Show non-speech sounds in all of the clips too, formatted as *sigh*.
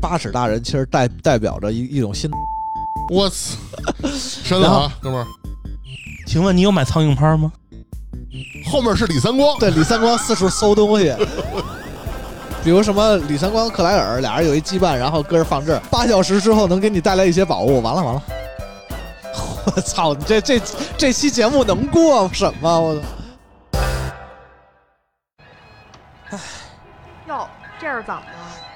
八尺大人其实代代表着一一种新，我操！*laughs* 深了啊，哥们儿，请问你有买苍蝇拍吗？后面是李三光，对李三光四处搜东西，比如什么李三光、克莱尔俩人有一羁绊，然后搁这放这儿，八小时之后能给你带来一些宝物。完了完了，*laughs* 我操！你这这这期节目能过什么？我操！哟，这是怎么了？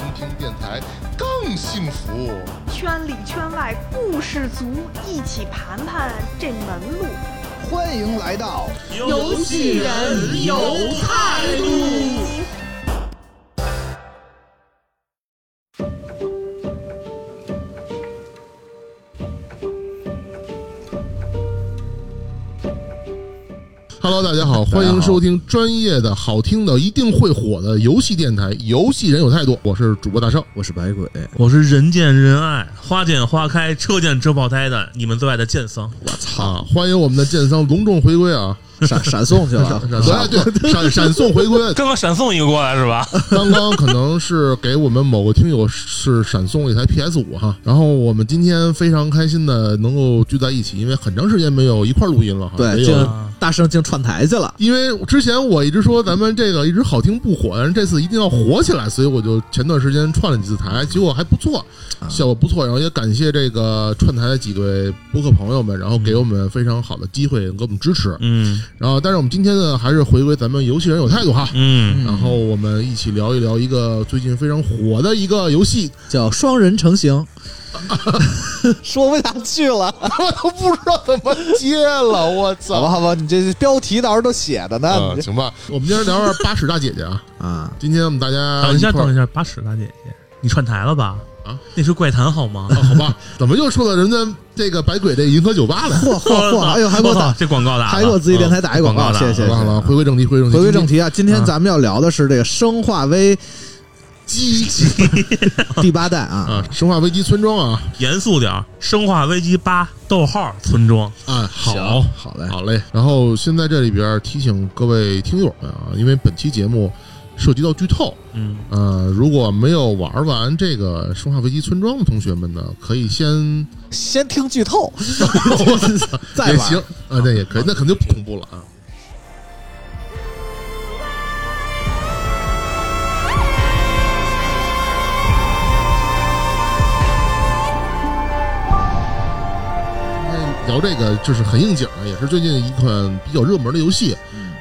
听听电台更幸福。圈里圈外故事足，一起盘盘这门路。欢迎来到游戏人有态度。Hello，大家好，欢迎收听专业的、好听的、一定会火的游戏电台《游戏人有态度》，我是主播大圣。我是白鬼，我是人见人爱，花见花开，车见车爆胎的你们最爱的剑桑。我操，啊，欢迎我们的剑桑隆重回归啊！闪闪送去了，闪对对，闪闪送回归。刚刚闪送一个过来是吧？*laughs* 刚刚可能是给我们某个听友是闪送了一台 PS 五哈，然后我们今天非常开心的能够聚在一起，因为很长时间没有一块儿录音了哈。对，没有大圣竟串台去了。因为之前我一直说咱们这个一直好听不火，但是这次一定要火起来，所以我就前段时间串了几次台，结果还不错，效果不错。然后也感谢这个串台的几位播客朋友们，然后给我们非常好的机会，给我们支持。嗯然后，但是我们今天呢，还是回归咱们游戏人有态度哈。嗯，然后我们一起聊一聊一个最近非常火的一个游戏，叫双人成行，*laughs* 说不下去了。我都不知道怎么接了，我操好吧，操！好吧，你这标题到时候都写的呢。行吧，我们今天聊聊八尺大姐姐啊。啊，今天我们大家等一下，等一下，八尺大姐姐，你串台了吧？啊，那是怪谈好吗？啊，好吧，怎么又说到人家这个百鬼这银河酒吧了？嚯嚯嚯！*laughs* 哎呦，还给我打，这广告打了，还给我自己电台打一广告，广告打了谢谢谢谢。好了，回归正题，回归正题，回归正题啊，今天咱们要聊的是这个《生化危机》第八代啊，啊，生化危机村庄啊，严肃点儿，《生化危机八》逗号村庄。啊，好好嘞，好嘞。然后现在这里边提醒各位听友们啊，因为本期节目涉及到剧透，嗯，呃，如果没有玩完这个《生化危机村庄》的同学们呢，可以先先听剧透，*laughs* 再玩也行啊，那也可以，那肯定不恐怖了啊。今天聊这个就是很应景啊，也是最近一款比较热门的游戏。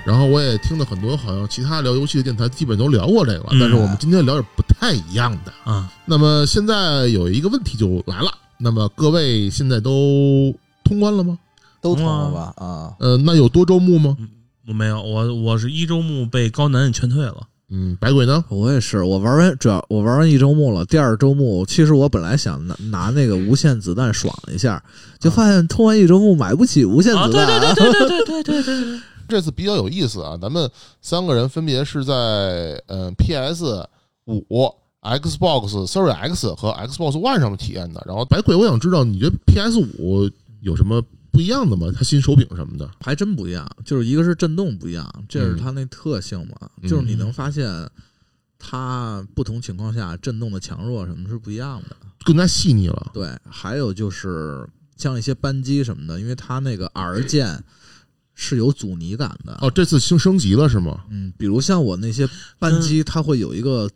嗯然后我也听了很多，好像其他聊游戏的电台基本都聊过这个了，嗯但是我们今天聊点不太一样的。啊，那么现在有一个问题就来了，那么各位现在都通关了吗？都通了吧？啊，呃，那有多周目吗？我没有，我我是一周目被高难劝退了。嗯，百鬼呢？我也是，我玩完主要我玩完一周目了，第二周目其实我本来想拿拿那个无限子弹爽一下，就发现通完一周目买不起无限啊，子对弹，对对对对对对对对对，这次比较有意思啊，咱们三个人分别是在嗯 PS 五、Xbox Series X 和 Xbox One 上面体验的。然后白鬼，我想知道你觉得 PS 五有什么不一样的吗？它新手柄什么的？还真不一样，就是一个是震动不一样，这是它那特性嘛，嗯就是你能发现它不同情况下震动的强弱什么是不一样的。更加细腻了。对，还有就是像一些扳机什么的，因为它那个 R 键是有阻尼感的。哦，这次升升级了是吗？嗯，比如像我那些扳机，它会有一个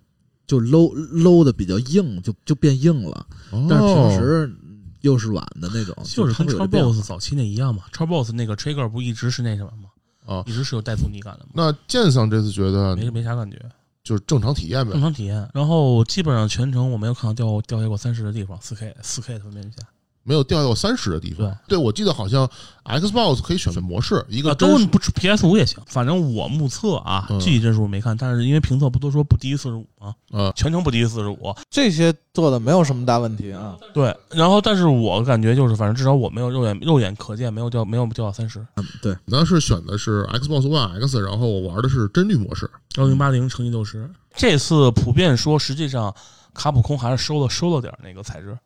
就搂搂的比较硬，就就变硬了，哦，但是平时又是软的那种，就是跟超 boss 早期那一样嘛。超 boss 那个 trigger 不一直是那什么吗？啊，一直是有带阻尼感的嘛，那剑桑这次觉得没没啥感觉，就是正常体验呗正。常体验。然后基本上全程我没有看到掉掉下过三十的地方，四 K 四 K 的分辨率下。没有掉到三十的地方。对，我记得好像 Xbox 可以选择模式，一个啊，都不 PS 五也行，反正我目测啊，嗯具体帧数没看，但是因为评测不都说不低于四十五吗？呃全程不低于四十五。这些做的没有什么大问题啊。对，然后但是我感觉就是，反正至少我没有肉眼肉眼可见没有掉没有掉到三十。嗯，对，当时选的是 Xbox One X，然后我玩的是帧率模式。幺零八零乘以六十。这次普遍说，实际上卡普空还是收了收了点儿那个材质，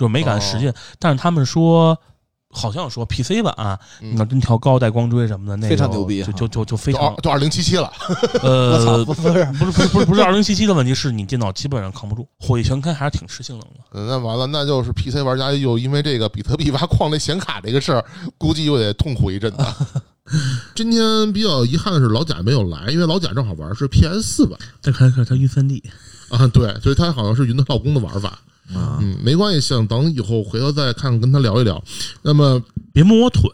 就是没敢实践。但是他们说，好像说 PC 版、啊你要真调高带光追什么的，那个非常牛逼就就就就非就常二就二零七七了，*laughs* 呃，不不是，不是不是不是二零七七的问题，是你电脑基本上扛不住，火力全开还是挺吃性能的。嗯那完了，那就是 PC 玩家又因为这个比特币挖矿那显卡这个事儿，估计又得痛苦一阵子。*laughs* 今天比较遗憾的是老贾没有来，因为老贾正好玩是 PS 四吧再看看他晕三 D，啊，对，所以他好像是云的老公的玩法。啊，嗯，没关系，想等以后回头再看看跟他聊一聊。那么别摸我腿，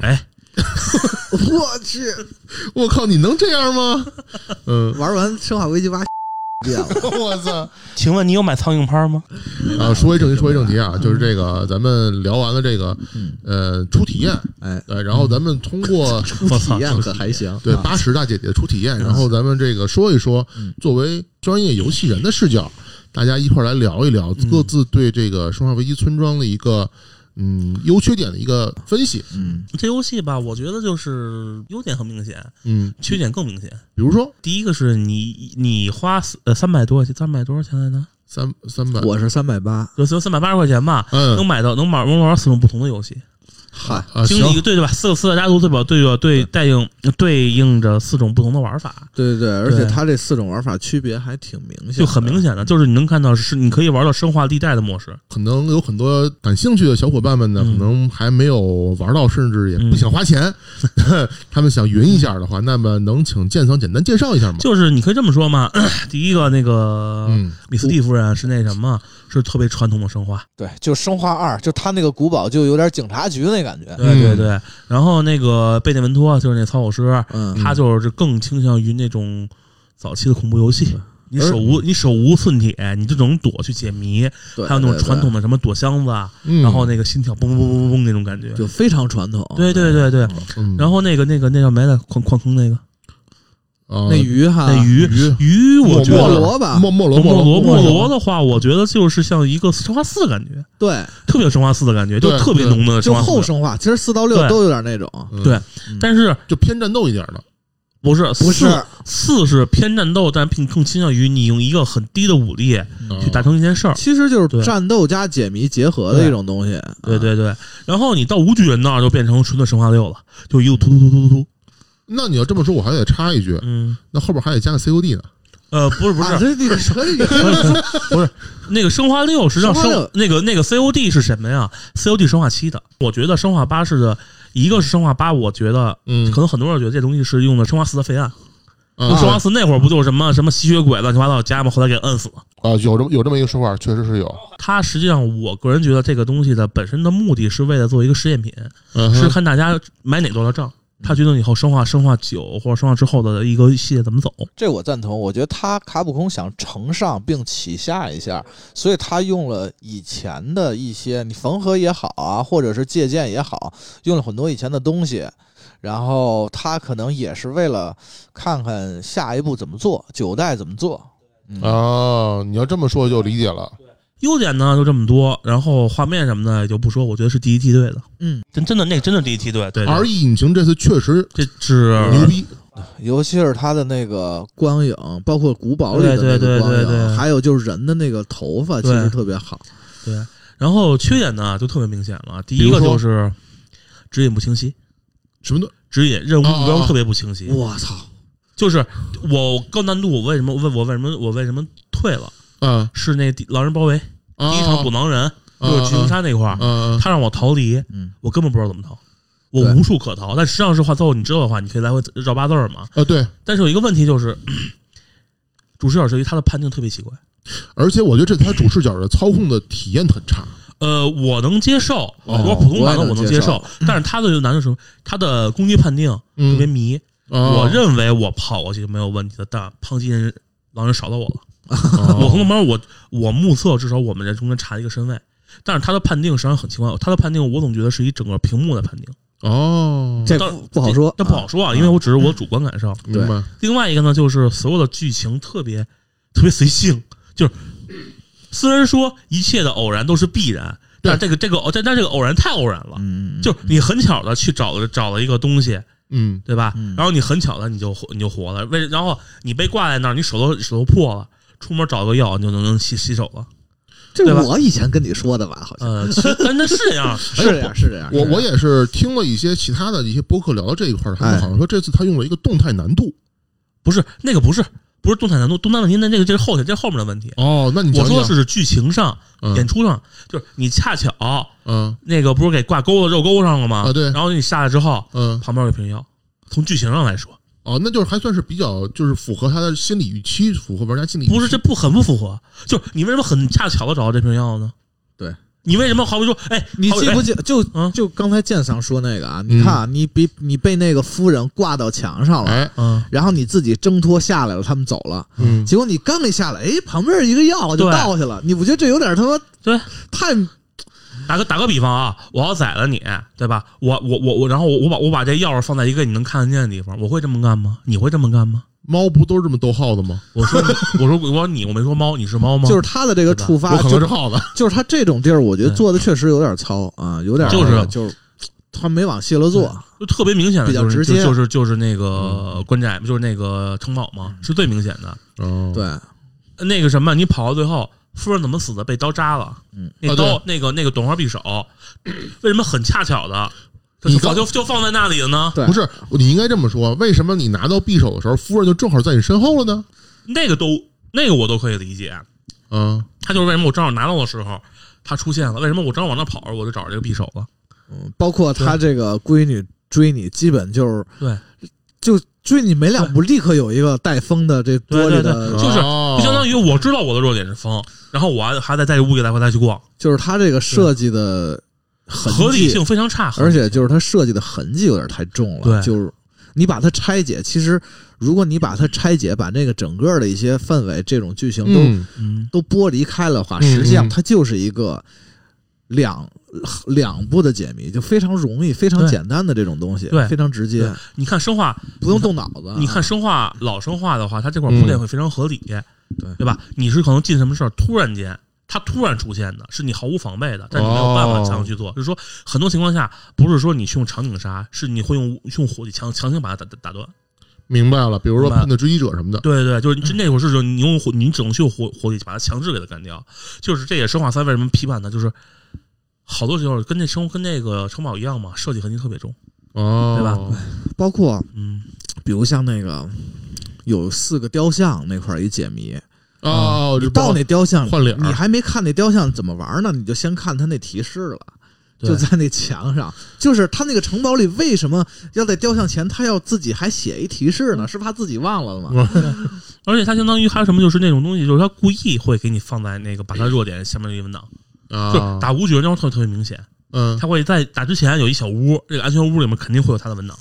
我去，*laughs* 我靠，你能这样吗？嗯，玩完《生化危机八》*laughs* *laughs* 我操！请问你有买苍蝇拍吗？啊，说回正题，说回正题啊，就是这个，咱们聊完了这个呃初体验，哎，对，然后咱们通过初体验可还行，啊对八十大姐姐的初体验，然后咱们这个说一说，作为专业游戏人的视角，大家一块儿来聊一聊各自对这个《生化危机村庄》的一个嗯优缺点的一个分析。嗯，这游戏吧，我觉得就是优点很明显，嗯，缺点更明显。比如说？第一个是你你花四呃三百多块钱，三百多少钱来着？三三百，我是三百八，就就三百八十块钱吧，嗯。能买到能玩能玩四种不同的游戏，嗨，啊经历一个对对吧？四个四大家族对吧？对着对对。应对应着四种不同的玩法，对对对，而且它这四种玩法区别还挺明显，就很明显的，就是你能看到是你可以玩到生化地带的模式，可能有很多感兴趣的小伙伴们呢，嗯。可能还没有玩到，甚至也不想花钱，*laughs* 他们想云一下的话，那么能请建仓简单介绍一下吗？就是你可以这么说嘛。*coughs* 第一个那个嗯。米斯蒂夫人是那什么，是特别传统的生化，对，就生化二，就他那个古堡就有点警察局那感觉。对对对。然后那个贝内文托就是那操作师，嗯，他就是更倾向于那种早期的恐怖游戏。你手无你手无寸铁，你就只能躲去解谜，还有那种传统的什么躲箱子啊，嗯，然后那个心跳嘣嘣嘣嘣嘣那种感觉。就非常传统，对对对对，嗯，然后那个那个那叫什么来着？矿矿坑那个啊那鱼哈，那鱼鱼鱼，我觉莫得罗吧，莫莫罗莫罗莫莫罗的话，我觉得就是像一个生化四的感觉，对，特别有生化四的感觉，就特别浓的就生化四。后生化，其实四到六都有点那种，嗯对但是就偏战斗一点的，不是不是四四是偏战斗，但并更倾向于你用一个很低的武力去达成一件事儿。其实就是战斗加解谜结合的一种东西，啊，对对对，然后你到无巨人那儿就变成纯的生化六了，就一路突突突突突突。那你要这么说，我还得插一句，嗯，那后边还得加个 COD 呢。呃，不是不是啊，这你可以，不是那个生化六，实际上生那个那个 COD 是什么呀？COD 生化七的，我觉得生化八是的，一个是生化八，我觉得嗯可能很多人觉得这东西是用的生化四的废案。嗯生化四那会儿不就是什么什么吸血鬼乱七八糟加吗？后来给摁死了。啊，有这么有这么一个说法，确实是有。它实际上，我个人觉得这个东西的本身的目的是为了做一个实验品，嗯是看大家买哪多的账。他决定以后生化、生化九或者生化之后的一个系列怎么走。这我赞同。我觉得他卡普空想承上并启下一下，所以他用了以前的一些你缝合也好啊，或者是借鉴也好，用了很多以前的东西。然后他可能也是为了看看下一步怎么做，九代怎么做。嗯，哦，你要这么说就理解了。优点呢就这么多，然后画面什么的也就不说，我觉得是第一梯队的。嗯，真真的那个真的第一梯队，对对 R E 引擎这次确实这是牛逼，尤其是它的那个光影，包括古堡里的那对对个光对对对影，还有就是人的那个头发，其实特别好。对，然后缺点呢就特别明显了。第一个就是指引不清晰，什么的指引任务目标特别不清晰。我操！就是我高难度，我为什么问我为什么我为什么退了？啊，是那狼人包围啊第一场捕狼人，啊就是巨灵山那块儿，啊他让我逃离，嗯，我根本不知道怎么逃。我对无处可逃，但实际上是话，最后你知道的话，你可以来回绕八字儿嘛。啊，对，但是有一个问题就是，*clears throat* 主视角设计它的判定特别奇怪。而且我觉得这台主视角的操控的体验很差。呃，我能接受，哦我普通版的我能接受接受，但是他的难的是它的攻击判定特别嗯，迷。啊我认为我跑过去就没有问题的，但胖金人狼人少到我了。啊我从那边我我目测至少我们在中间差一个身位，但是他的判定实际上很奇怪，他的判定我总觉得是一整个屏幕的判定，哦，这当不不好说，这不好说啊，因为我只是我主观感受。明白。另外一个呢，就是所有的剧情特别特别随性，就是虽然说一切的偶然都是必然，但这个这个但但这个偶然太偶然了，嗯，就是你很巧的去找了找了一个东西，嗯，对吧？嗯。然后你很巧的你就你就活了，为然后你被挂在那儿，你手都手都破了，出门找个药你就能能洗洗手了。这对我以前跟你说的吧，好像呃，其实但那是这样，*laughs* 是这样，是这样。我我也也是听了一些其他的一些播客聊到这一块儿，他们哎好像说这次他用了一个动态难度。不是那个不是不是动态难度，动态问题那那个这是后天这是后面的问题。哦，那你讲讲我说的是剧情上、嗯演出上，就是你恰巧嗯那个不是给挂钩子肉钩上了吗？啊对然后你下来之后，嗯旁边有瓶药。从剧情上来说，哦，那就是还算是比较就是符合他的心理预期，符合玩家心理预期。不是这不很不符合？就是你为什么很恰巧的找到这瓶药呢？对，你为什么好比说，哎，你记不记？就嗯就刚才建桑说那个啊，你看啊，你比你被那个夫人挂到墙上了，哎，嗯，然后你自己挣脱下来了，他们走了，嗯，结果你刚一下来，哎，旁边一个药就倒下了，你不觉得这有点他妈对，太打个打个比方啊，我要宰了你，对吧？我我我我，然后我我把我把这钥匙放在一个你能看得见的地方，我会这么干吗？你会这么干吗？猫不都是这么逗耗子吗？*laughs* 我说你，我说我说你，我没说猫，你是猫吗？就是他的这个触发，我可能就是耗子。就是他这种地儿，我觉得做的确实有点糙啊，有点就是就是他没往细了做，就特别明显的，比较就是直接就就是就是那个关寨，就是那个城堡嘛，是最明显的。哦，对，那个什么，你跑到最后，夫人怎么死的？被刀扎了。嗯，那刀、啊那个那个短花匕首，*clears throat* 为什么很恰巧的，就就就放在那里了呢？对不是，你应该这么说。为什么你拿到匕首的时候，夫人就正好在你身后了呢？那个都那个我都可以理解。嗯，他就是为什么我正好拿到的时候，他出现了。为什么我正好往那跑着，我就找着这个匕首了？嗯，包括他这个闺女追你，基本就是对就追你每两步，立刻有一个带风的这玻璃的，就是哦。就相当于我知道我的弱点是风，然后我还还得在这屋里来回来去逛，就是它这个设计的痕迹合理性非常差，而且就是它设计的痕迹有点太重了，对。就是你把它拆解，其实如果你把它拆解，把那个整个的一些氛围、这种剧情都、嗯，嗯，都剥离开了的话，嗯实际上嗯。它就是一个两两步的解谜，就非常容易、非常简单的这种东西，对非常直接，你看生化，不用动脑子。你看生化老生化的话，它这块铺垫会非常合理，对对吧？你是可能进什么事儿，突然间它突然出现的，是你毫无防备的，但你没有办法强行去做。就是说，很多情况下不是说你去用场景杀，是你会用用火力强强行把它打打打断。明白了。比如说喷的追击者什么的，对对，就是那会儿是说你用火，你只能去用火火力把它强制给它干掉。就是这也生化三为什么批判它，就是好多时候跟那生跟那个城堡一样嘛，设计痕迹特别重。哦，对吧？包括嗯，比如像那个有四个雕像那块儿一解谜，哦，你到那雕像换脸你还没看那雕像怎么玩呢，你就先看他那提示了。*laughs* 就在那墙上，就是他那个城堡里为什么要在雕像前，他要自己还写一提示呢？是怕自己忘了吗？*laughs* 而且他相当于还有什么，就是那种东西，就是他故意会给你放在那个把它弱点下面的一个文档，就打无绝那种特特别明显。嗯，他会在打之前有一小屋，这个安全屋里面肯定会有他的文档，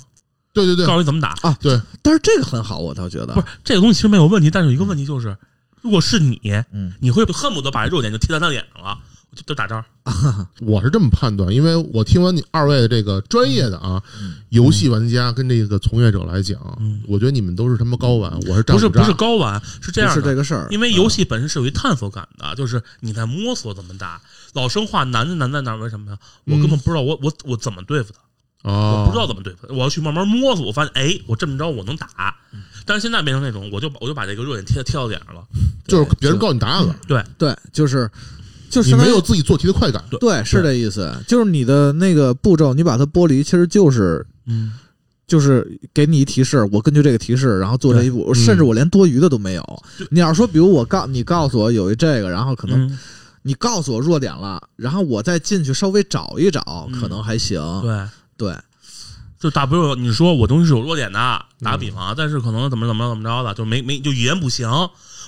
对对对告，诉你怎么打啊。对，但是这个很好，我倒觉得不是这个东西其实没有问题，但是有一个问题就是，如果是你，嗯你会恨不得把这弱点就贴在他脸上了，我就就打招儿。*laughs* 我是这么判断，因为我听完你二位的这个专业的啊，游戏玩家跟这个从业者来讲，嗯我觉得你们都是他妈高玩，我是不是不是高玩，是这样的，是这个事儿，因为游戏本身是有一探索感的，就是你在摸索怎么打。老生化难就难在哪儿？为什么呀？我根本不知道我我我怎么对付他，哦，我不知道怎么对付他，我要去慢慢摸索。我发现，哎，我这么着我能打。但是现在变成那种，我就我就把这个弱点贴贴到脸上了。就是别人告诉你答案了，对，对，就是就你相当于没有自己做题的快感。对，是这意思，就是你的那个步骤，你把它剥离，其实就是嗯，就是给你一提示，我根据这个提示，然后做这一步，嗯甚至我连多余的都没有。你要说，比如我告你告诉我有一这个，然后可能嗯你告诉我弱点了，然后我再进去稍微找一找，嗯可能还行。对。对，就打比如你说我东西是有弱点的，打个比方啊，但是可能怎么怎么着怎么着的，就没没就语言不行，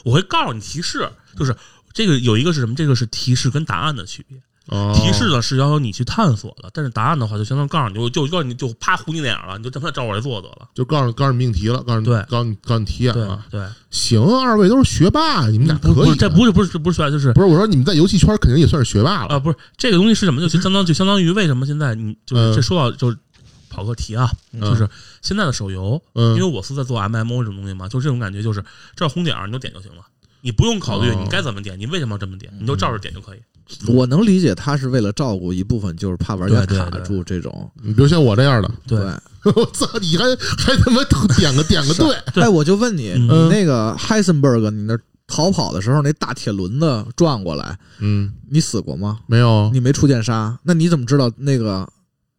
我会告诉你提示，就是这个有一个是什么？这个是提示跟答案的区别。哦提示呢是要求你去探索的，但是答案的话就相当于告诉你，就就告诉你就啪糊你脸上了，你就这么照我来做得了。就告诉告诉你命题了，告诉你对告诉你告诉你题眼对了。对，行，二位都是学霸，你们俩可以这不是不是不是学霸，就是不是我说你们在游戏圈肯定也算是学霸了。啊，不是这个东西是什么？就就相当就相当于为什么现在你就是嗯这说到就是跑个题啊，嗯就是现在的手游，嗯因为我是在做 MMO 这种东西嘛，就这种感觉，就是这红点你就点就行了，你不用考虑哦你该怎么点，你为什么要这么点，你就照着点就可以。我能理解他是为了照顾一部分，就是怕玩家卡住这种。你比如像我这样的，对。*laughs* 我操，你还还他妈点个点个，对 *laughs* 哎，我就问你，嗯。你那个 Heisenberg，你那逃跑的时候那大铁轮子转过来，嗯，你死过吗？没有，你没出剑杀，那你怎么知道那个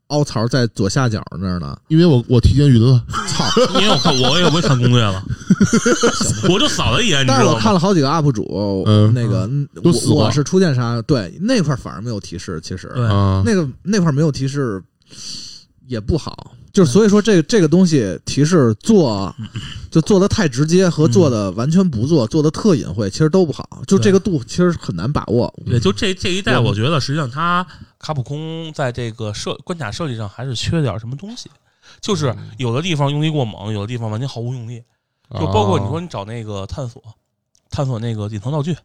凹槽在左下角那儿呢？因为我我提前云了，*laughs* 操！因为我看我也我也看攻略了，*laughs* 我就扫了一眼，你但是我知道吗？看了好几个 UP 主，嗯。那个我我是出剑杀，对那块儿反而没有提示，其实。对。啊，那个那块儿没有提示也不好，就是所以说这个这个东西提示做就做的太直接和做的完全不做，做的特隐晦，其实都不好，就这个度其实很难把握。对，就这这一代，我觉得实际上它卡普空在这个设关卡设计上还是缺点什么东西，就是有的地方用力过猛，有的地方完全毫无用力。就包括你说你找那个探索，探索那个隐藏道具，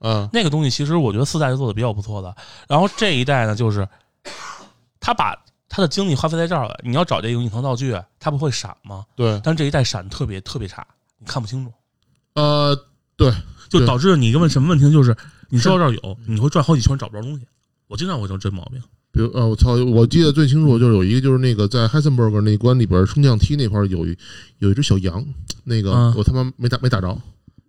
嗯，那个东西其实我觉得四代是做的比较不错的。然后这一代呢，就是他把他的精力花费在这儿了。你要找这个隐藏道具，它不会闪吗？对，但这一代闪特别特别差，你看不清楚，呃，对，就导致你一个问什么问题呢？就是你知道这儿有，你会转好几圈找不着东西。我经常会有这毛病。比如呃，我操，我记得最清楚就是有一个就是那个在 Heisenberg 那关里边升降梯那块儿有一有一只小羊，那个嗯我他妈没打没打着，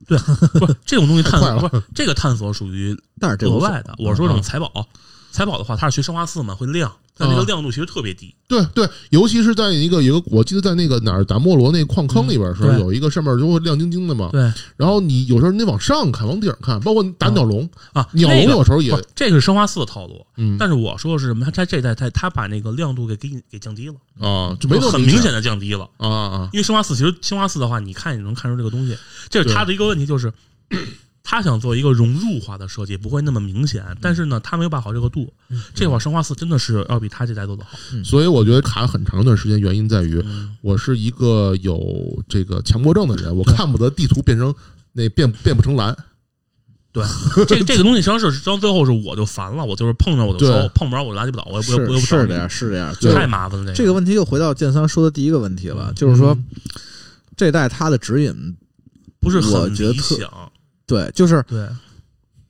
对不是这种东西探 *laughs* 太快了索，不是这个探索属于但是这无所谓额外的。我说这种嗯财宝，财宝的话，它是学生化四嘛，会亮，但那个嗯亮度其实特别低。对对，尤其是在一个一个，我记得在那个哪儿达摩罗那矿坑里边的时候，嗯有一个上面就会亮晶晶的嘛。对然后你有时候你得往上看，往顶上看，包括打鸟笼，啊，鸟笼那个有时候也这个是生化四的套路。嗯但是我说的是什么？它它这一代它它把那个亮度给给给降低了，啊，就没有很明明显的降低了。啊啊因为生化四其实生化四的话，你看你能看出这个东西，这是它的一个问题，就是他想做一个融入化的设计，不会那么明显。但是呢，他没有把好这个度。这会儿生化四真的是要比他这代做的好。所以我觉得卡很长一段时间，原因在于嗯我是一个有这个强迫症的人，*laughs* 我看不得地图变成那变变不成蓝。对，这个这个东西实际上是，实际上最后是我就烦了，我就是碰着我就对收，碰不着我就垃圾不倒，我也不我也不找你是是这样，是这样。太麻烦了。这个问题又回到剑三说的第一个问题了，就是说嗯这代它的指引，不是我很觉得特理想。对，就是对，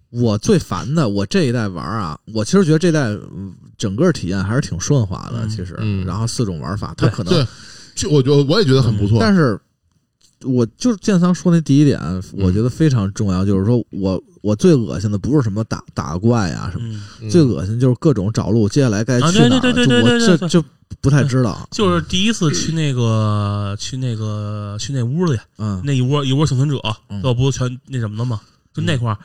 我最烦的，我这一代玩啊，我其实觉得这代嗯整个体验还是挺顺滑的，嗯其实，嗯然后四种玩法，它可能，就我觉得我也觉得很不错。但是，我就是建仓说那第一点，我觉得非常重要，就是说我我最恶心的不是什么打打怪啊什么，最恶心就是各种找路，接下来该啊去哪儿，对对对对就我对对对这就不太知道，就是第一次去那个去那个去那屋里，嗯。那一窝一窝幸存者，嗯。最后不全那什么了吗？就那块儿，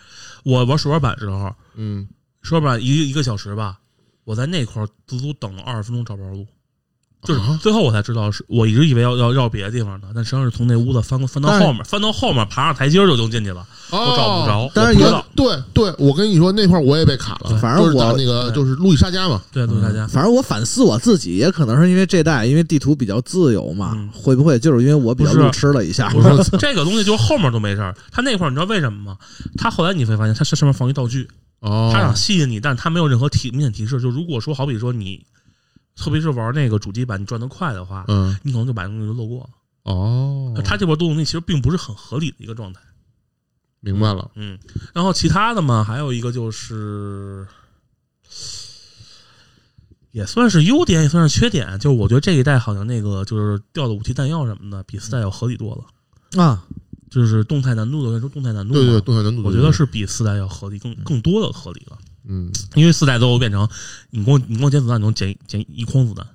我玩手玩板的时候，嗯，手玩板一个一个小时吧，我在那块儿足足等了二十分钟找不着路。就是啊最后我才知道是，我一直以为要要绕别的地方呢，但实际上是从那屋子翻翻到后面，翻到后面爬上台阶儿就能进去了，我找不着。哦但是也我不知道，对对，我跟你说那块我也被卡了，反正我那个就是路易莎家嘛，对，路易莎家，反正我反思我自己，也可能是因为这代因为地图比较自由嘛，嗯会不会就是因为我比较路痴了一下？不是 *laughs* 这个东西，就是后面都没事儿。他那块儿你知道为什么吗？他后来你会发现，他上面放一道具，哦，他想吸引你，但是他没有任何提明显提示。就如果说好比说你，特别是玩那个主机版，你转得快的话，嗯你可能就把东西就漏过了。哦，他这波动力其实并不是很合理的一个状态。明白了，嗯，然后其他的嘛，还有一个就是，也算是优点，也算是缺点。就是我觉得这一代好像那个就是掉的武器弹药什么的，比四代要合理多了。啊，就是动态难度的，跟说动态难度对，动态难度，我觉得是比四代要合理，更更多的合理了。嗯，因为四代最后变成你光你光捡子弹，*laughs* 你能捡捡一筐子弹。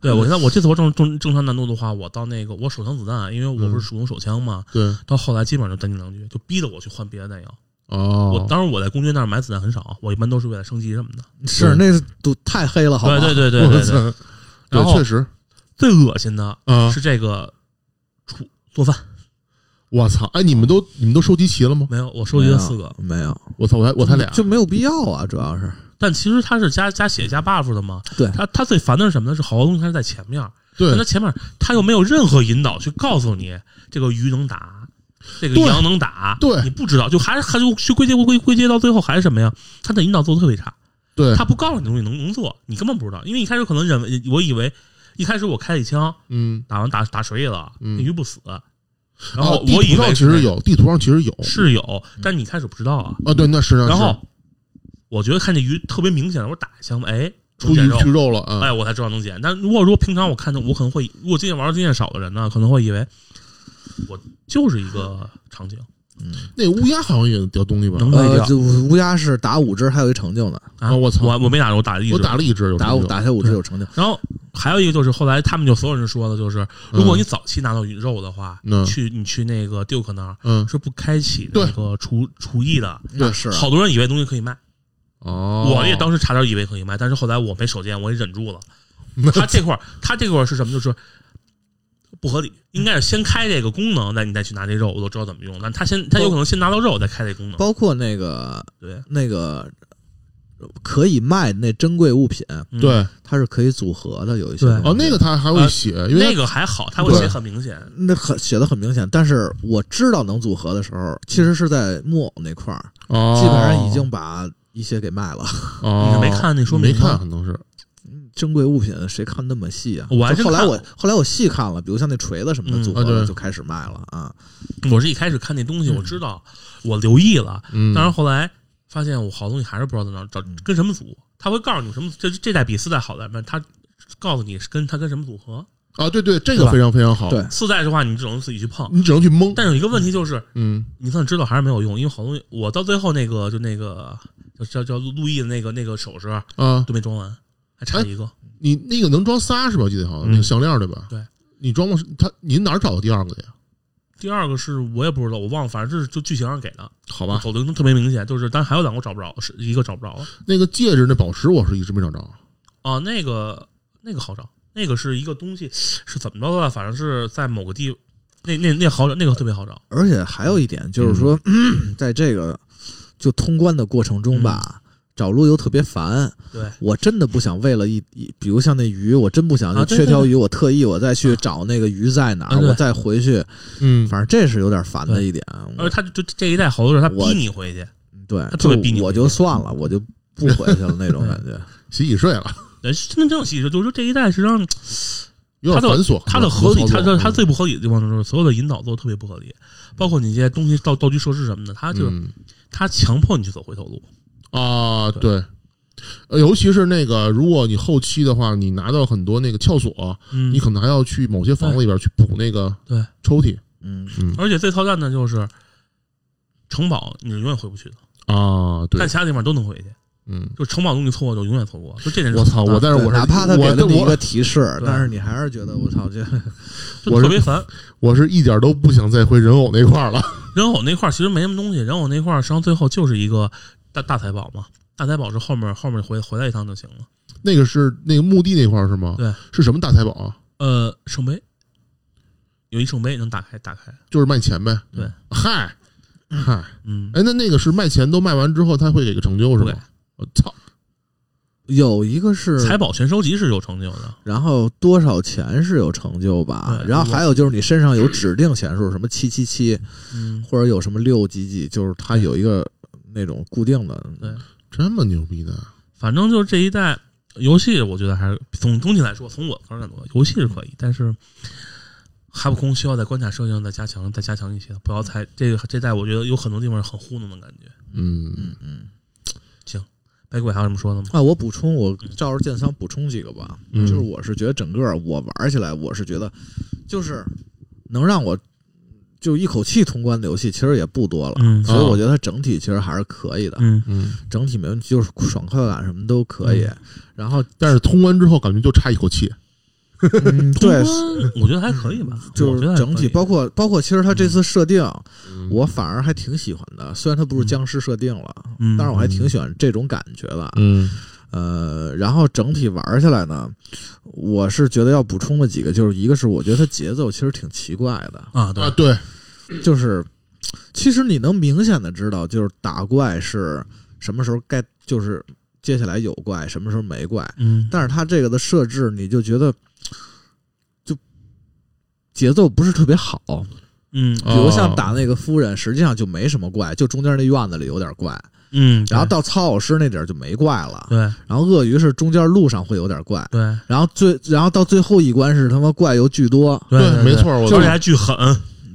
对我现在我这次我正正正常难度的话，我到那个我手枪子弹，因为我不是使用手枪嘛，对到后来基本上就单进两局，就逼着我去换别的弹药。哦，我当时我在公爵那儿买子弹很少，我一般都是为了升级什么的。*laughs* 是那是都太黑了，好吧？对对对对对对。对 *laughs* 然后确实最恶心的啊，是这个厨做饭，我操，哎，你们都你们都收集齐了吗？没有，我收集了四个。没有，我操，我才我才俩，就没有必要啊，主要是但其实他是加加血加 buff 的嘛。对它它最烦的是什么呢？是好多东西它是在前面，对但它前面他又没有任何引导去告诉你这个鱼能打，这个羊能打，对你不知道，就还是还就去归结归归结到最后还是什么呀？他的引导做的特别差，对，他不告诉你东西能能做，你根本不知道，因为一开始可能认为我以为一开始我开了一枪嗯，打完打打水里了，嗯那鱼不死，然后我以图上为是其实有，地图上其实有是有，但你开始不知道啊。啊，对，那是然后我觉得看这鱼特别明显，我打一枪，哎，出鱼去肉了啊，哎，我才知道能捡。但如果说平常我看见，我可能会，如果经验玩的经验少的人呢，可能会以为我就是一个场景那乌鸦好像也掉东西吧？呃，能卖掉就乌鸦是打五只还有一成就呢，啊！啊我操我我没打着，我打了一只我打了一只，有打成就五打下五只有成就。然后还有一个就是后来他们就所有人说的，就是如果你早期拿到鱼肉的话，嗯去你去那个 Duke 那儿嗯，是不开启那个厨厨艺的。那是啊好多人以为东西可以卖，哦，我也当时差点以为可以卖，但是后来我没手贱，我也忍住了。*laughs* 他这块儿，他这块儿是什么？就是不合理，应该是先开这个功能，那你再去拿这肉，我都知道怎么用。但他先，他有可能先拿到肉，再开这功能。包括那个对，那个可以卖的那珍贵物品，嗯。对。它是可以组合的，有一些哦，那个他还会写，因为那个还好，他会写很明显。那很写的很明显，但是我知道能组合的时候，其实是在木偶那块儿，哦，基本上已经把一些给卖了。哦，你是没看那说明没看，可能是珍贵物品谁看那么细啊？我还后来我后来我细看了，比如像那锤子什么的嗯组合就开始卖了啊。我是一开始看那东西，我知道，我留意了，嗯，但是后来发现我好东西还是不知道在哪找，跟什么组，他会告诉你什么，这这代比四代好在哪，他告诉你是跟他跟什么组合。啊，对对，这个非常非常好，对四代的话，你只能自己去碰。你只能去蒙，但有一个问题就是，嗯你算知道还是没有用，因为好东西我到最后那个就那个叫叫叫路路易的那个那个首饰啊，都没装完，还差一个。你那个能装仨是吧？我记得好像嗯那个项链对吧？对，你装过是他，你哪儿找的第二个的呀？第二个是我也不知道，我忘了，反正这是就剧情上给的，好吧，走的特别明显，就是但是还有两个我找不着，是一个找不着了。那个戒指那宝石我是一直没找着，啊，那个那个好找，那个是一个东西是怎么着的？反正是在某个地，那那那好找，那个特别好找。而且还有一点就是说，嗯 *clears throat* 在这个就通关的过程中吧，找路又特别烦。对，我真的不想为了一一，比如像那鱼，我真不想就缺条鱼，我特意我再去找那个鱼在哪我再回去，嗯，反正这是有点烦的一点。而且他就这一代好多人他逼你回去，对他，特别逼你就我就算了，*laughs* 我就不回去了那种感觉。*laughs* 洗洗睡了，对，真的这种细致，就是说这一代实际上有点繁琐。它的合理，它它最不合理的地方就是所有的引导做的特别不合理，包括你这些东西道道具设施什么的，他就是嗯它强迫你去走回头路。啊，对对。呃，尤其是那个，如果你后期的话，你拿到很多那个撬锁，嗯你可能还要去某些房子里边去补那个对，抽屉嗯，嗯而且最操蛋的就是城堡，你是永远回不去的，啊，对但，其他地方都能回去。嗯，就城堡东西错过就永远错过，就这点是我操，我但是我哪怕他给了你一个提示，但是你还是觉得我操这 *laughs* 就我特别烦。我是一点都不想再回人偶那块了。*laughs* 人偶那块其实没什么东西，人偶那块实际上最后就是一个大大财宝嘛。大财宝是后面后面回回来一趟就行了。那个是那个墓地那块儿是吗？对，是什么大财宝啊？呃，圣杯有一圣杯能打开打开，就是卖钱呗。对，嗨，嗨，嗯，哎，那那个是卖钱都卖完之后，他会给个成就是吗？我操，有一个是财宝全收集是有成就的。然后多少钱是有成就吧？对然后还有就是你身上有指定钱数，什么七七七，嗯，或者有什么六几几，就是它有一个那种固定的。对这么牛逼的，反正就是这一代游戏，我觉得还是从总体来说，从我个人来说，游戏是可以，但是哈普空需要在关卡设计上再加强，再加强一些，不要太这个这代，我觉得有很多地方很糊弄的感觉。嗯，嗯嗯。行白鬼还有什么说的吗？啊，我补充，我照着剑桑补充几个吧。嗯就是我是觉得整个我玩起来，我是觉得就是能让我就一口气通关的游戏，其实也不多了。嗯所以我觉得它整体其实还是可以的，嗯，嗯，整体没问题，就是爽快感什么都可以。然后但是通关之后感觉就差一口气。嗯，对，我觉得还可以吧，就是整体包括包括，其实它这次设定，嗯我反而还挺喜欢的。虽然它不是僵尸设定了，嗯但是我还挺喜欢这种感觉的。嗯呃，然后整体玩下来呢，我是觉得要补充的几个，就是一个是我觉得它节奏其实挺奇怪的，啊，对啊，对，就是其实你能明显的知道，就是打怪是什么时候该就是。接下来有怪，什么时候没怪。嗯，但是它这个的设置，你就觉得就节奏不是特别好。嗯比如像哦打那个夫人，实际上就没什么怪，就中间那院子里有点怪，嗯，然后到曹老师那点儿就没怪了。对然后鳄鱼是中间路上会有点怪，对然后最然后到最后一关是他妈怪又巨多。对对没错我而且还巨狠，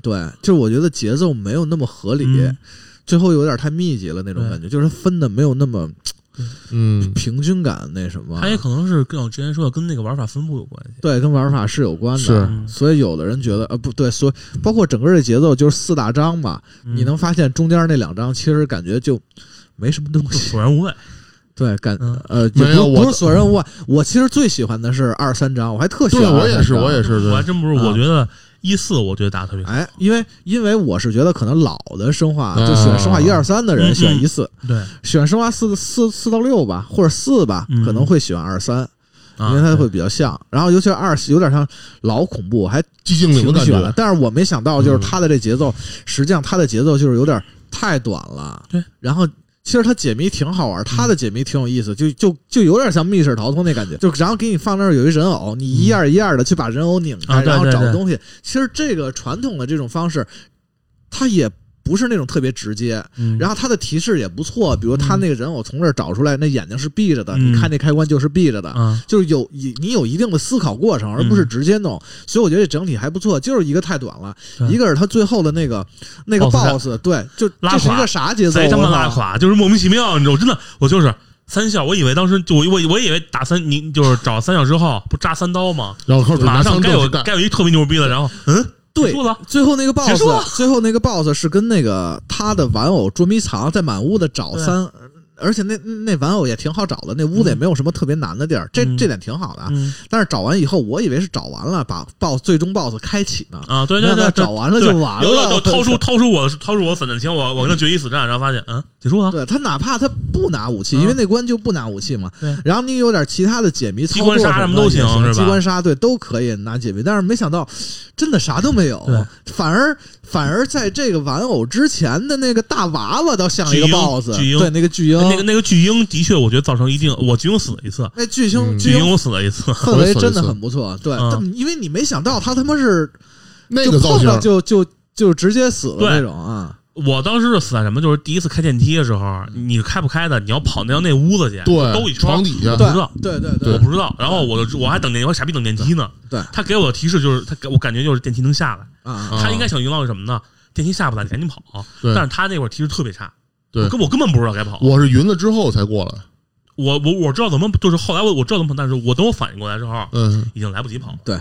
对，就是我觉得节奏没有那么合理，嗯最后有点太密集了那种感觉，就是分的没有那么嗯，平均感，那什么。它也可能是跟我之前说的跟那个玩法分布有关系。对，跟玩法是有关的。是嗯所以有的人觉得，呃，不对，所以包括整个这节奏就是四大章嘛，嗯你能发现中间那两章其实感觉就没什么东西。索然无味。对，感嗯呃，也没有我不不是索然无味。我其实最喜欢的是二三章，我还特喜欢对我也是，我也是，我还，真不是，啊我觉得一四我觉得打的特别好。哎，因为因为我是觉得可能老的生化啊就喜欢生化一二三的人嗯喜欢一四，对，喜欢生化四四四到六吧，或者四吧，嗯可能会喜欢二三，啊因为它会比较像。然后尤其是二有点像老恐怖，还寂静岭的感挺喜欢的。觉，但是我没想到，就是嗯它的这节奏，实际上它的节奏就是有点太短了。对，然后。其实它解谜挺好玩，它的解谜挺有意思，就就就有点像密室逃脱那感觉，就然后给你放那儿有一人偶，你一样一样的去把人偶拧开，然后找东西。其实这个传统的这种方式，它也不是那种特别直接，嗯然后它的提示也不错，比如他那个人偶从这儿找出来，那眼睛是闭着的，嗯你看那开关就是闭着的，啊，就是有你你有一定的思考过程，而不是直接弄，所以我觉得这整体还不错。就是一个太短了，对一个是他最后的那个那个 Boss 对，就拉这是一垮个啥节奏？贼他妈拉垮，就是莫名其妙，你知道，我真的我就是。三笑，我以为当时就我我我以为打三你就是找三笑之后不扎三刀吗？然后马拿上该有该有一特别牛逼的，然后嗯，对结束了，最后那个 boss，最后那个 boss 是跟那个他的玩偶捉迷藏，在满屋子找三。而且那那玩偶也挺好找的，那屋子也没有什么特别难的地儿，这嗯。这点挺好的。嗯。但是找完以后，我以为是找完了，把 boss 最终 boss 开启呢。啊，对对对，找完了就完了有有有掏出掏出我掏出我的散弹枪，我我跟他决一死战，然后发现嗯结束啊，对他哪怕他不拿武器，嗯。因为那关就不拿武器嘛。对。然后你有点其他的解谜操作机关杀什么都行是吧？机关杀对都可以拿解谜，但是没想到真的啥都没有，反而反而在这个玩偶之前的那个大娃娃倒像一个 boss，巨婴对那个巨婴，那个那个巨婴的确，我觉得造成一定，我巨婴死了一次，那巨婴嗯巨婴我死了一次，氛围真的很不错，对，因为你没想到他他妈是那个造型就碰到就就就直接死了对。那种啊，我当时是死在什么？就是第一次开电梯的时候，你开不开的，你要跑那到那屋子去，对兜一圈，床底下我不知道，对对对我不知道。然后我就我还等电梯，我傻逼等电梯呢。对他给我的提示就是，他给我感觉就是电梯能下来，他应该想营造是什么呢？电梯下不来，你赶紧跑。对但是他那会儿提示特别差，对我根我根本不知道该跑。我是晕了之后才过来，我我我知道怎么，就是后来我我知道怎么跑，但是我等我反应过来之后，嗯，已经来不及跑了。对，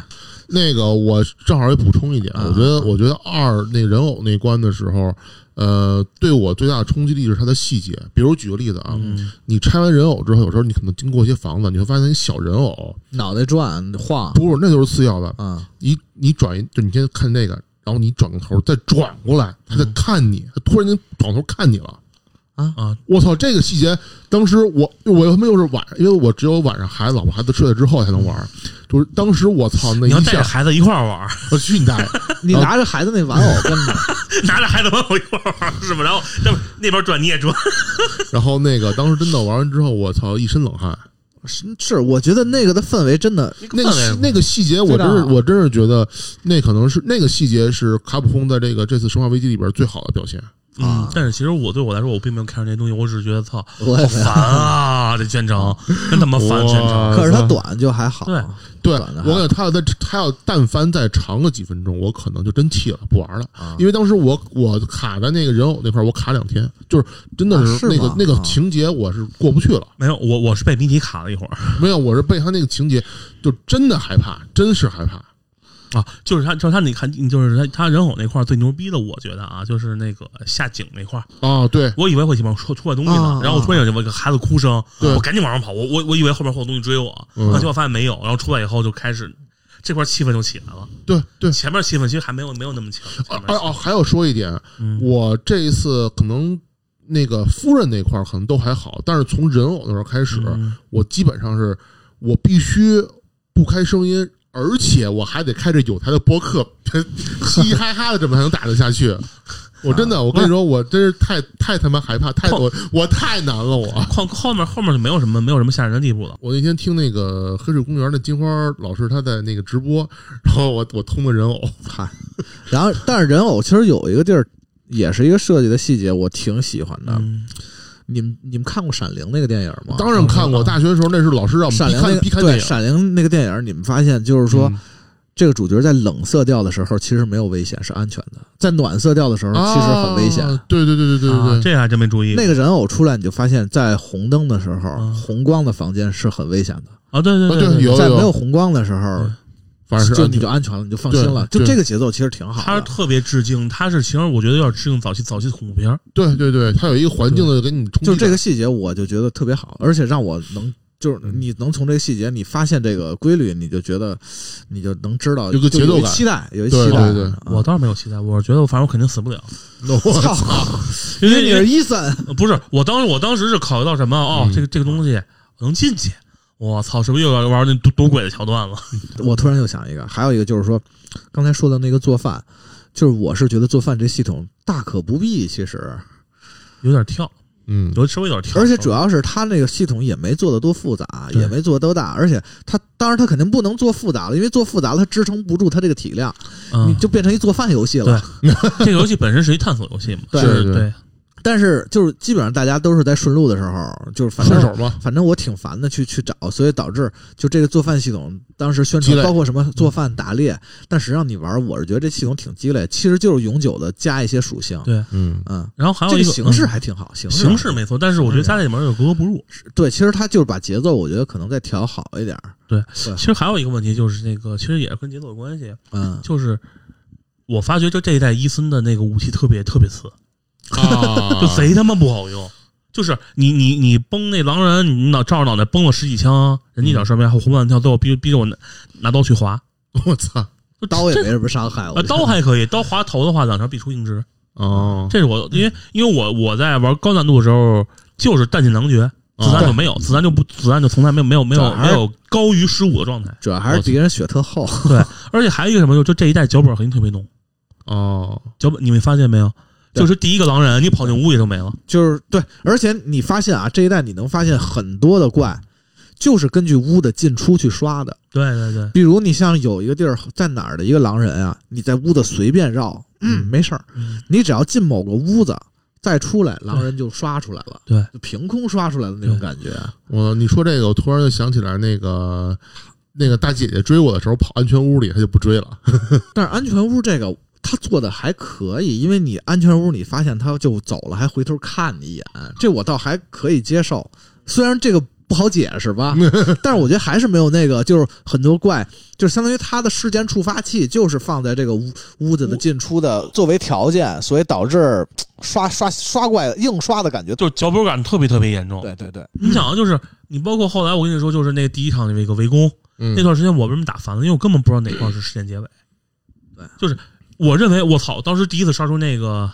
那个我正好也补充一点，啊我觉得我觉得二那人偶那关的时候，呃，对我最大的冲击力是它的细节。比如举个例子啊，嗯。你拆完人偶之后，有时候你可能经过一些房子，你会发现那小人偶脑袋转晃不是那就是次要的，啊，你你转一，就你先看那个，然后你转个头再转过来，他在看你，他突然间转头看你了。啊，我操，这个细节，当时我我他妈又是晚上，因为我只有晚上孩子、老婆孩子睡了之后才能玩，就是当时我操那你要一下，带着孩子一块儿玩儿，我去你大爷！*laughs* 你拿着孩子那玩偶跟着，*laughs* 拿着孩子玩偶一块儿玩儿是吧？然后那那边转你也转，*laughs* 然后那个当时真的玩完之后，我操，一身冷汗。是是，我觉得那个的氛围真的那个那个细节，我真是我真是觉得，那可能是那个细节是卡普空在这个这次《生化危机》里边最好的表现。嗯，但是其实我对我来说，我并没有看上这些东西，我只是觉得操，好烦啊！这全程 *laughs* 真他妈烦，全程。可是它短就还好，对对，我感觉他要再他要但凡再长个几分钟，我可能就真气了，不玩了。啊因为当时我我卡在那个人偶那块儿，我卡两天，就是真的啊是那个、吗那个啊情节我是过不去了。没有，我我是被谜题卡了一会儿没有，我是被他那个情节就真的害怕，真是害怕。啊，就是他，就是他，你看，就是他，他人偶那块儿最牛逼的，我觉得啊，就是那个下井那块儿，啊，对，我以为会前面出出来东西呢啊，然后突然有一个孩子哭声，对我赶紧往上跑，我我我以为后边会有东西追我，嗯结果发现没有，然后出来以后就开始这块气氛就起来了，对对。前面气氛其实还没有没有那么强，哦哦，还要说一点，嗯我这一次可能那个夫人那块儿可能都还好，但是从人偶那块儿开始，嗯我基本上是我必须不开声音，而且我还得开着有台的播客，*laughs* 嘻嘻哈哈的，怎么才能打得下去。*laughs* 我真的，我跟你说，我真是太太他妈害怕，太我我太难了，我。*laughs* 后后面后面就没有什么没有什么吓人的地步了。我那天听那个黑水公园的金花老师他在那个直播，然后我我通个人偶，嗨，然后但是人偶其实有一个地儿，也是一个设计的细节，我挺喜欢的。嗯，你们你们看过《闪灵》那个电影吗？当然看过，大学的时候那是老师让我们看闪灵那个对《必看电影，闪灵》那个电影，你们发现就是说，嗯这个主角在冷色调的时候其实没有危险，是安全的；在暖色调的时候其实很危险。啊对对对对对对对，啊这还真没注意那个人偶出来，你就发现，在红灯的时候，嗯红光的房间是很危险的；啊，对对啊对有在没有红光的时候嗯，反正是就你就安全了，你就放心了。就这个节奏其实挺好的。他特别致敬，他是其实我觉得有点致敬早期早期恐怖片。对对对，他有一个环境的给你冲击就这个细节，我就觉得特别好，而且让我能。就是你能从这个细节，你发现这个规律，你就觉得，你就能知道有个节奏感一期待，有一对期待。对对啊我倒是没有期待，我觉得反正我肯定死不了，*laughs* 我操，因为你是伊森，呃不是我当时我当时是考虑到什么哦，嗯这个这个东西我能进去，我操，是不是又要玩那赌赌鬼的桥段了？*laughs* 我突然又想一个，还有一个就是说，刚才说的那个做饭，就是我是觉得做饭这系统大可不必，其实，有点跳，嗯有稍微有点跳，而且主要是它那个系统也没做的多复杂，也没做多大，而且它当然它肯定不能做复杂了，因为做复杂了它支撑不住它这个体量，嗯你就变成一做饭游戏了。*laughs* 这个游戏本身是一探索游戏嘛，对是对对，但是就是基本上大家都是在顺路的时候，就是反正手嘛，反正我挺烦的，去去找，所以导致就这个做饭系统当时宣传包括什么做饭、打猎，但实际上你玩，我是觉得这系统挺鸡肋，其实就是永久的加一些属性。对。嗯。嗯，然后还有一个这个形式嗯。还挺好，形式形式没错，但是我觉得加在里面有格格不入。对，其实它就是把节奏，我觉得可能再调好一点儿。对，对。其实还有一个问题就是那个，其实也是跟节奏有关系，嗯，就是我发觉就这一代伊森的那个武器特别特别次，*laughs* 啊，就贼他妈不好用。就是你你你崩那狼人，你脑照着脑袋崩了十几枪，人家一点事儿没活蹦乱跳，最后逼逼着我拿拿刀去划，*laughs* 我操 *laughs* 刀也没什么伤害，我啊刀还可以，刀划头的话两条必出硬直，哦，这是我因为因为我我在玩高难度的时候就是弹尽粮绝，子弹就没有，子弹就不子弹就从来没有没有没有没有高于十五的状态。主要还是敌人血特厚。对，而且还有一个什么，就就这一代脚本肯定特别浓。哦，脚本你们发现没有？对就是第一个狼人，你跑进屋里就没了。就是对，而且你发现啊，这一代你能发现很多的怪，就是根据屋的进出去刷的。对对对，比如你像有一个地儿在哪儿的一个狼人啊，你在屋子随便绕，嗯，没事儿，嗯你只要进某个屋子再出来，狼人就刷出来了，对，就凭空刷出来的那种感觉。我你说这个，我突然就想起来那个那个大姐姐追我的时候跑安全屋里，她就不追了。*laughs* 但是安全屋这个他做的还可以，因为你安全屋你发现他就走了，还回头看你一眼，这我倒还可以接受。虽然这个不好解释吧，*laughs* 但是我觉得还是没有那个，就是很多怪，就是相当于它的事件触发器就是放在这个屋屋子的进出的作为条件，所以导致刷刷刷怪硬刷的感觉。就是脚本感特别特别严重。对对对，你想啊，就是你包括后来我跟你说，就是那个第一场那个围攻嗯那段时间，我为什么打烦了？因为我根本不知道哪块是事件结尾。对，就是我认为我操，当时第一次刷出那个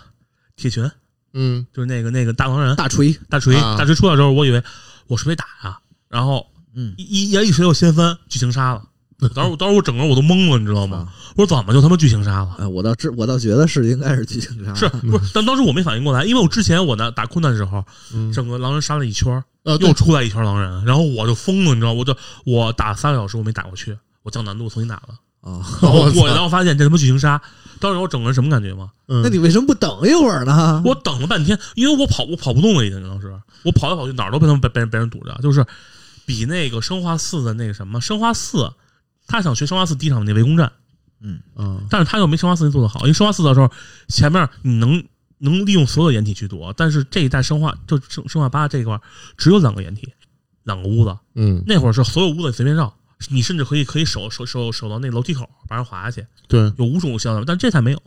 铁拳，嗯就是那个那个大狼人大锤，大锤啊大锤出来之后，我以为我是被打呀？然后嗯，一一一一锤又掀翻剧情杀了。*laughs* 当时我当时我整个人我都懵了，你知道吗？啊我说怎么就他妈剧情杀了？哎，我倒知我倒觉得是应该是剧情杀，是不是？*laughs* 但当时我没反应过来，因为我之前我呢打困难的时候，嗯整个狼人杀了一圈儿，呃对又出来一圈狼人，然后我就疯了，你知道吗，我就我打三个小时我没打过去，我降难度重新打了，啊。然后我 *laughs* 然后发现这他妈剧情杀，当时我整个人什么感觉吗？嗯。那你为什么不等一会儿呢？*laughs* 我等了半天，因为我跑我跑不动了，已经当时。我跑来跑去哪儿都被他们被被人被人堵着，就是比那个生化四的那个什么生化四，他想学生化四第一场那围攻战，啊。但是他又没生化四那做的好，因为生化四的时候前面你能能利用所有的掩体去躲，但是这一代生化就生生化八这一块儿只有两个掩体，两个屋子，嗯，那会儿是所有屋子随便绕，你甚至可以可以守守守守到那楼梯口把人滑下去，对，有五种效果，但这才没有。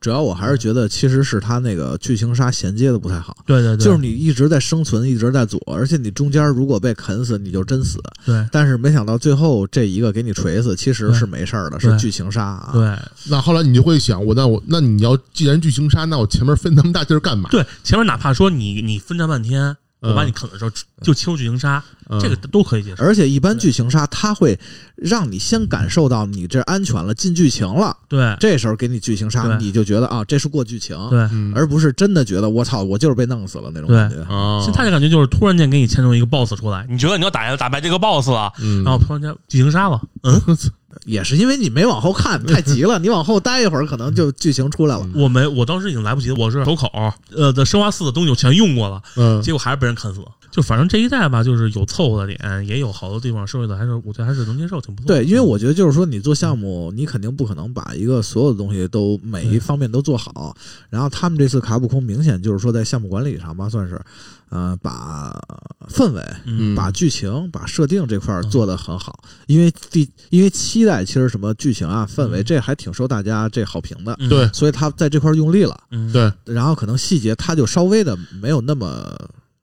主要我还是觉得其实是他那个剧情杀衔接的不太好。对对对，就是你一直在生存，一直在躲，而且你中间如果被啃死，你就真死。对但是没想到最后这一个给你锤死，其实是没事儿的，是剧情杀啊。对那后来你就会想，我那我那你要既然剧情杀，那我前面费那么大劲儿干嘛？对，前面哪怕说你你奋战半天，我把你啃的时候就切入剧情杀，嗯这个都可以接受。而且一般剧情杀，它会让你先感受到你这安全了，进剧情了，对这时候给你剧情杀，你就觉得啊，这是过剧情，对，嗯而不是真的觉得我操，我就是被弄死了那种感觉。啊，现在的感觉就是突然间给你牵出一个 BOSS 出来，你觉得你要打打败这个 BOSS 了，嗯，然后突然间剧情杀了，嗯，*laughs* 也是因为你没往后看，太急了，*laughs* 你往后待一会儿，可能就剧情出来了。我没，我当时已经来不及了，我是手口呃的生化四的东西我全用过了，嗯结果还是被人砍死了。就反正这一代吧，就是有凑合的点，也有好多地方设计的还是我觉得还是能接受，挺不错。对，因为我觉得就是说，你做项目，你肯定不可能把一个所有的东西都每一方面都做好。然后他们这次卡普空明显就是说在项目管理上吧，算是，呃，把氛围、嗯，把剧情、把设定这块儿做得很好。因为第因为期待其实什么剧情啊、氛围嗯。这还挺受大家这好评的，嗯。对，所以他在这块儿用力了。嗯，对，然后可能细节他就稍微的没有那么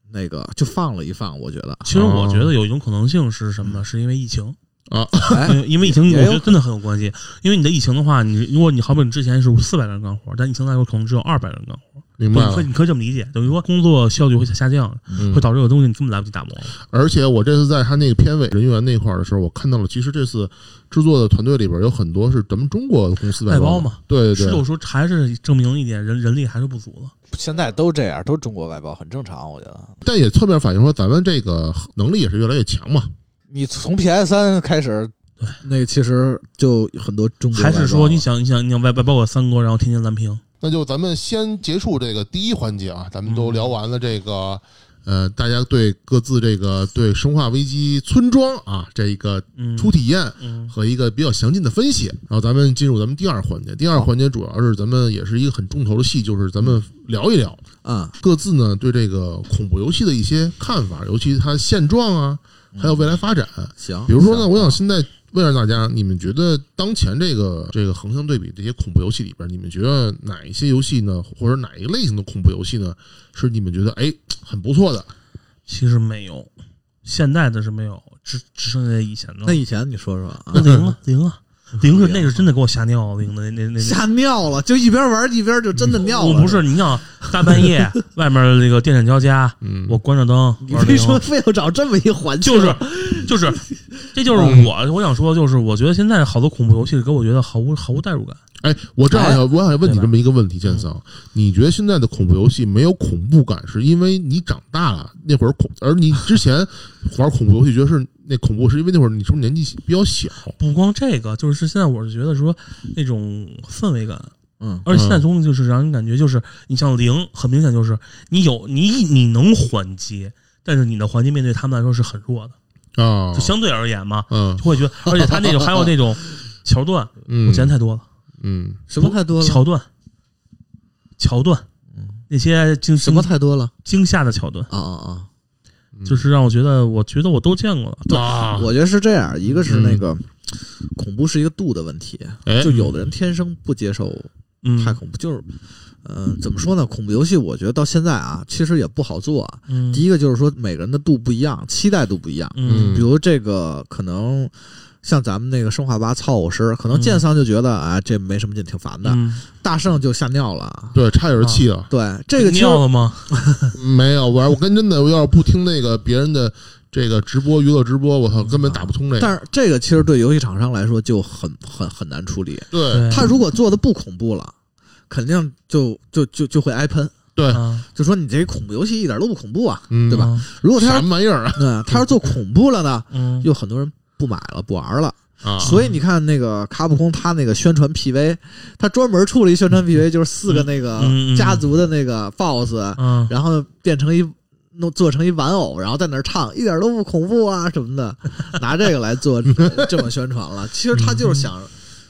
那个，就放了一放，我觉得。其实我觉得有一种可能性是什么？是因为疫情，啊，*laughs* 哎，因为疫情，我觉得真的很有关系。因为你的疫情的话，你如果你好比你之前是四百个人干活，但疫情那时候可能只有二百个人干活，明白了你可以。你可以这么理解，等于说工作效率会下降，嗯会导致有东西你根本来不及打磨。而且我这次在他那个片尾人员那块儿的时候，我看到了，其实这次制作的团队里边有很多是咱们中国的公司包外包嘛，对对对，时候还是证明一点人人力还是不足了。现在都这样，都中国外包，很正常，我觉得。但也侧面反映说咱们这个能力也是越来越强嘛。你从 PS 三开始，对那个其实就很多中国还是说你想你想你想外外包括三国，然后天天蓝屏？那就咱们先结束这个第一环节啊，咱们都嗯聊完了这个，呃，大家对各自这个对《生化危机：村庄》啊这一个嗯，初体验嗯和一个比较详尽的分析，然后咱们进入咱们第二环节。第二环节主要是咱们也是一个很重头的戏，就是咱们聊一聊啊，各自呢对这个恐怖游戏的一些看法，尤其它现状啊，还有未来发展。行，比如说呢，我想现在问一下大家，你们觉得当前这个这个横向对比这些恐怖游戏里边，你们觉得哪一些游戏呢，或者哪一个类型的恐怖游戏呢，是你们觉得哎很不错的？其实没有，现在的是没有，只只剩下以前的。那以前你说说啊那，零了零了，*laughs* 零是那是真的给我吓尿了，零的那那那那。吓尿了，就一边玩一边就真的尿了。我不是，你想大半夜 *laughs* 外面那个电闪交加，嗯，我关着灯为什么非要找这么一环境？就是就是，这就是嗯我我想说，就是我觉得现在好多恐怖游戏给我觉得毫无毫无代入感。哎，我正好想，我想问你这么一个问题，建桑，你觉得现在的恐怖游戏没有恐怖感，是因为你长大了那会儿恐，而你之前 *laughs* 玩恐怖游戏觉得是那恐怖，是因为那会儿你是不是年纪比较小？不光这个，就是现在我是觉得说那种氛围感，嗯，而且现在东西就是让人感觉就是你像零，很明显就是你有你你能缓击，但是你的还击面对他们来说是很弱的，啊就，相对而言嘛，嗯。就会觉得，而且他那种还有那种 *laughs* 桥段，嗯，我嫌太多了，嗯什么太多了？桥段，桥段，那些惊什么太多了？惊吓的桥段，啊啊啊！嗯就是让我觉得，我觉得我都见过了。啊，我觉得是这样，一个是那个恐怖是一个度的问题，哎就有的人天生不接受嗯，太恐怖，就是。嗯、怎么说呢？恐怖游戏我觉得到现在啊，其实也不好做啊。嗯，第一个就是说每个人的度不一样，期待度不一样。嗯比如这个可能像咱们那个生化八操偶师，可能嗯剑桑就觉得啊这没什么劲，挺烦的。嗯大圣就吓尿了。对，差点气了。对，这个尿了吗？*laughs* 没有，我我跟真的，我要是不听那个别人的这个直播娱乐直播，我操，根本打不通这个。但是这个其实对游戏厂商来说就很很很难处理。对对他如果做的不恐怖了，肯定就就就就会挨喷，对，啊，就说你这恐怖游戏一点都不恐怖啊，嗯对吧？啊？如果他什么玩意儿啊？嗯他要做恐怖了呢，嗯，又很多人不买了不玩了。啊，所以你看那个卡普空，他那个宣传 PV，他专门出了一宣传 PV，就是四个那个家族的那个 BOSS，嗯，然后变成一弄做成一玩偶，然后在那儿唱，一点都不恐怖啊什么的，*laughs* 拿这个来做这么宣传了。*laughs* 其实他就是想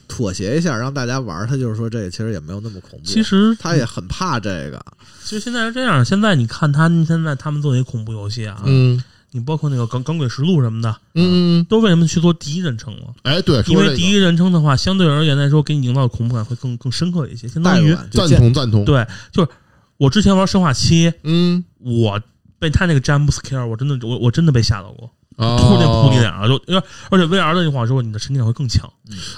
妥协一下，让大家玩儿。他就是说这个其实也没有那么恐怖。其实他也很怕这个，其实现在是这样，现在你看他们现在他们做一些恐怖游戏啊，嗯你包括那个《港港诡实录》什么的，嗯，都为什么去做第一人称了？哎，对，因为第一人称的话，相对而言来说，给你营造的恐怖感会更更深刻一些，相当于赞同赞同，，对，就是我之前玩《生化七》，嗯我被他那个 jump scare，我真的我我真的被吓到过，啊，突然扑你脸上，就而而且 VR 的话说，你的沉浸感会更强。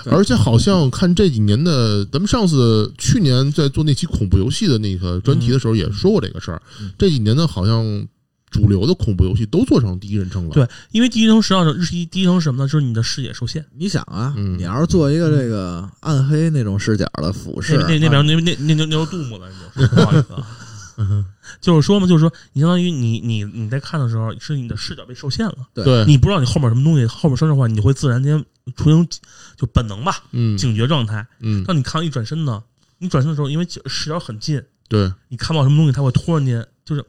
而且好像看这几年的，咱们上次去年在做那期恐怖游戏的那个专题的时候也说过这个事儿。嗯这几年呢，好像主流的恐怖游戏都做成第一人称了。对，因为第一人称实际上是第一人称是什么呢？就是你的视野受限。你想啊，嗯你要是做一个这个暗黑那种视角的俯视那，那那边那那那那那是杜牧了，那就是不好意思啊。*laughs* 就是说嘛，就是说，你相当于你你你在看的时候，是你的视角被受限了，对，你不知道你后面什么东西，后面说实话，你会自然间出现就本能吧，嗯警觉状态。嗯，当你看到一转身呢，你转身的时候，因为视角很近，对，你看不到什么东西，它会突然间就是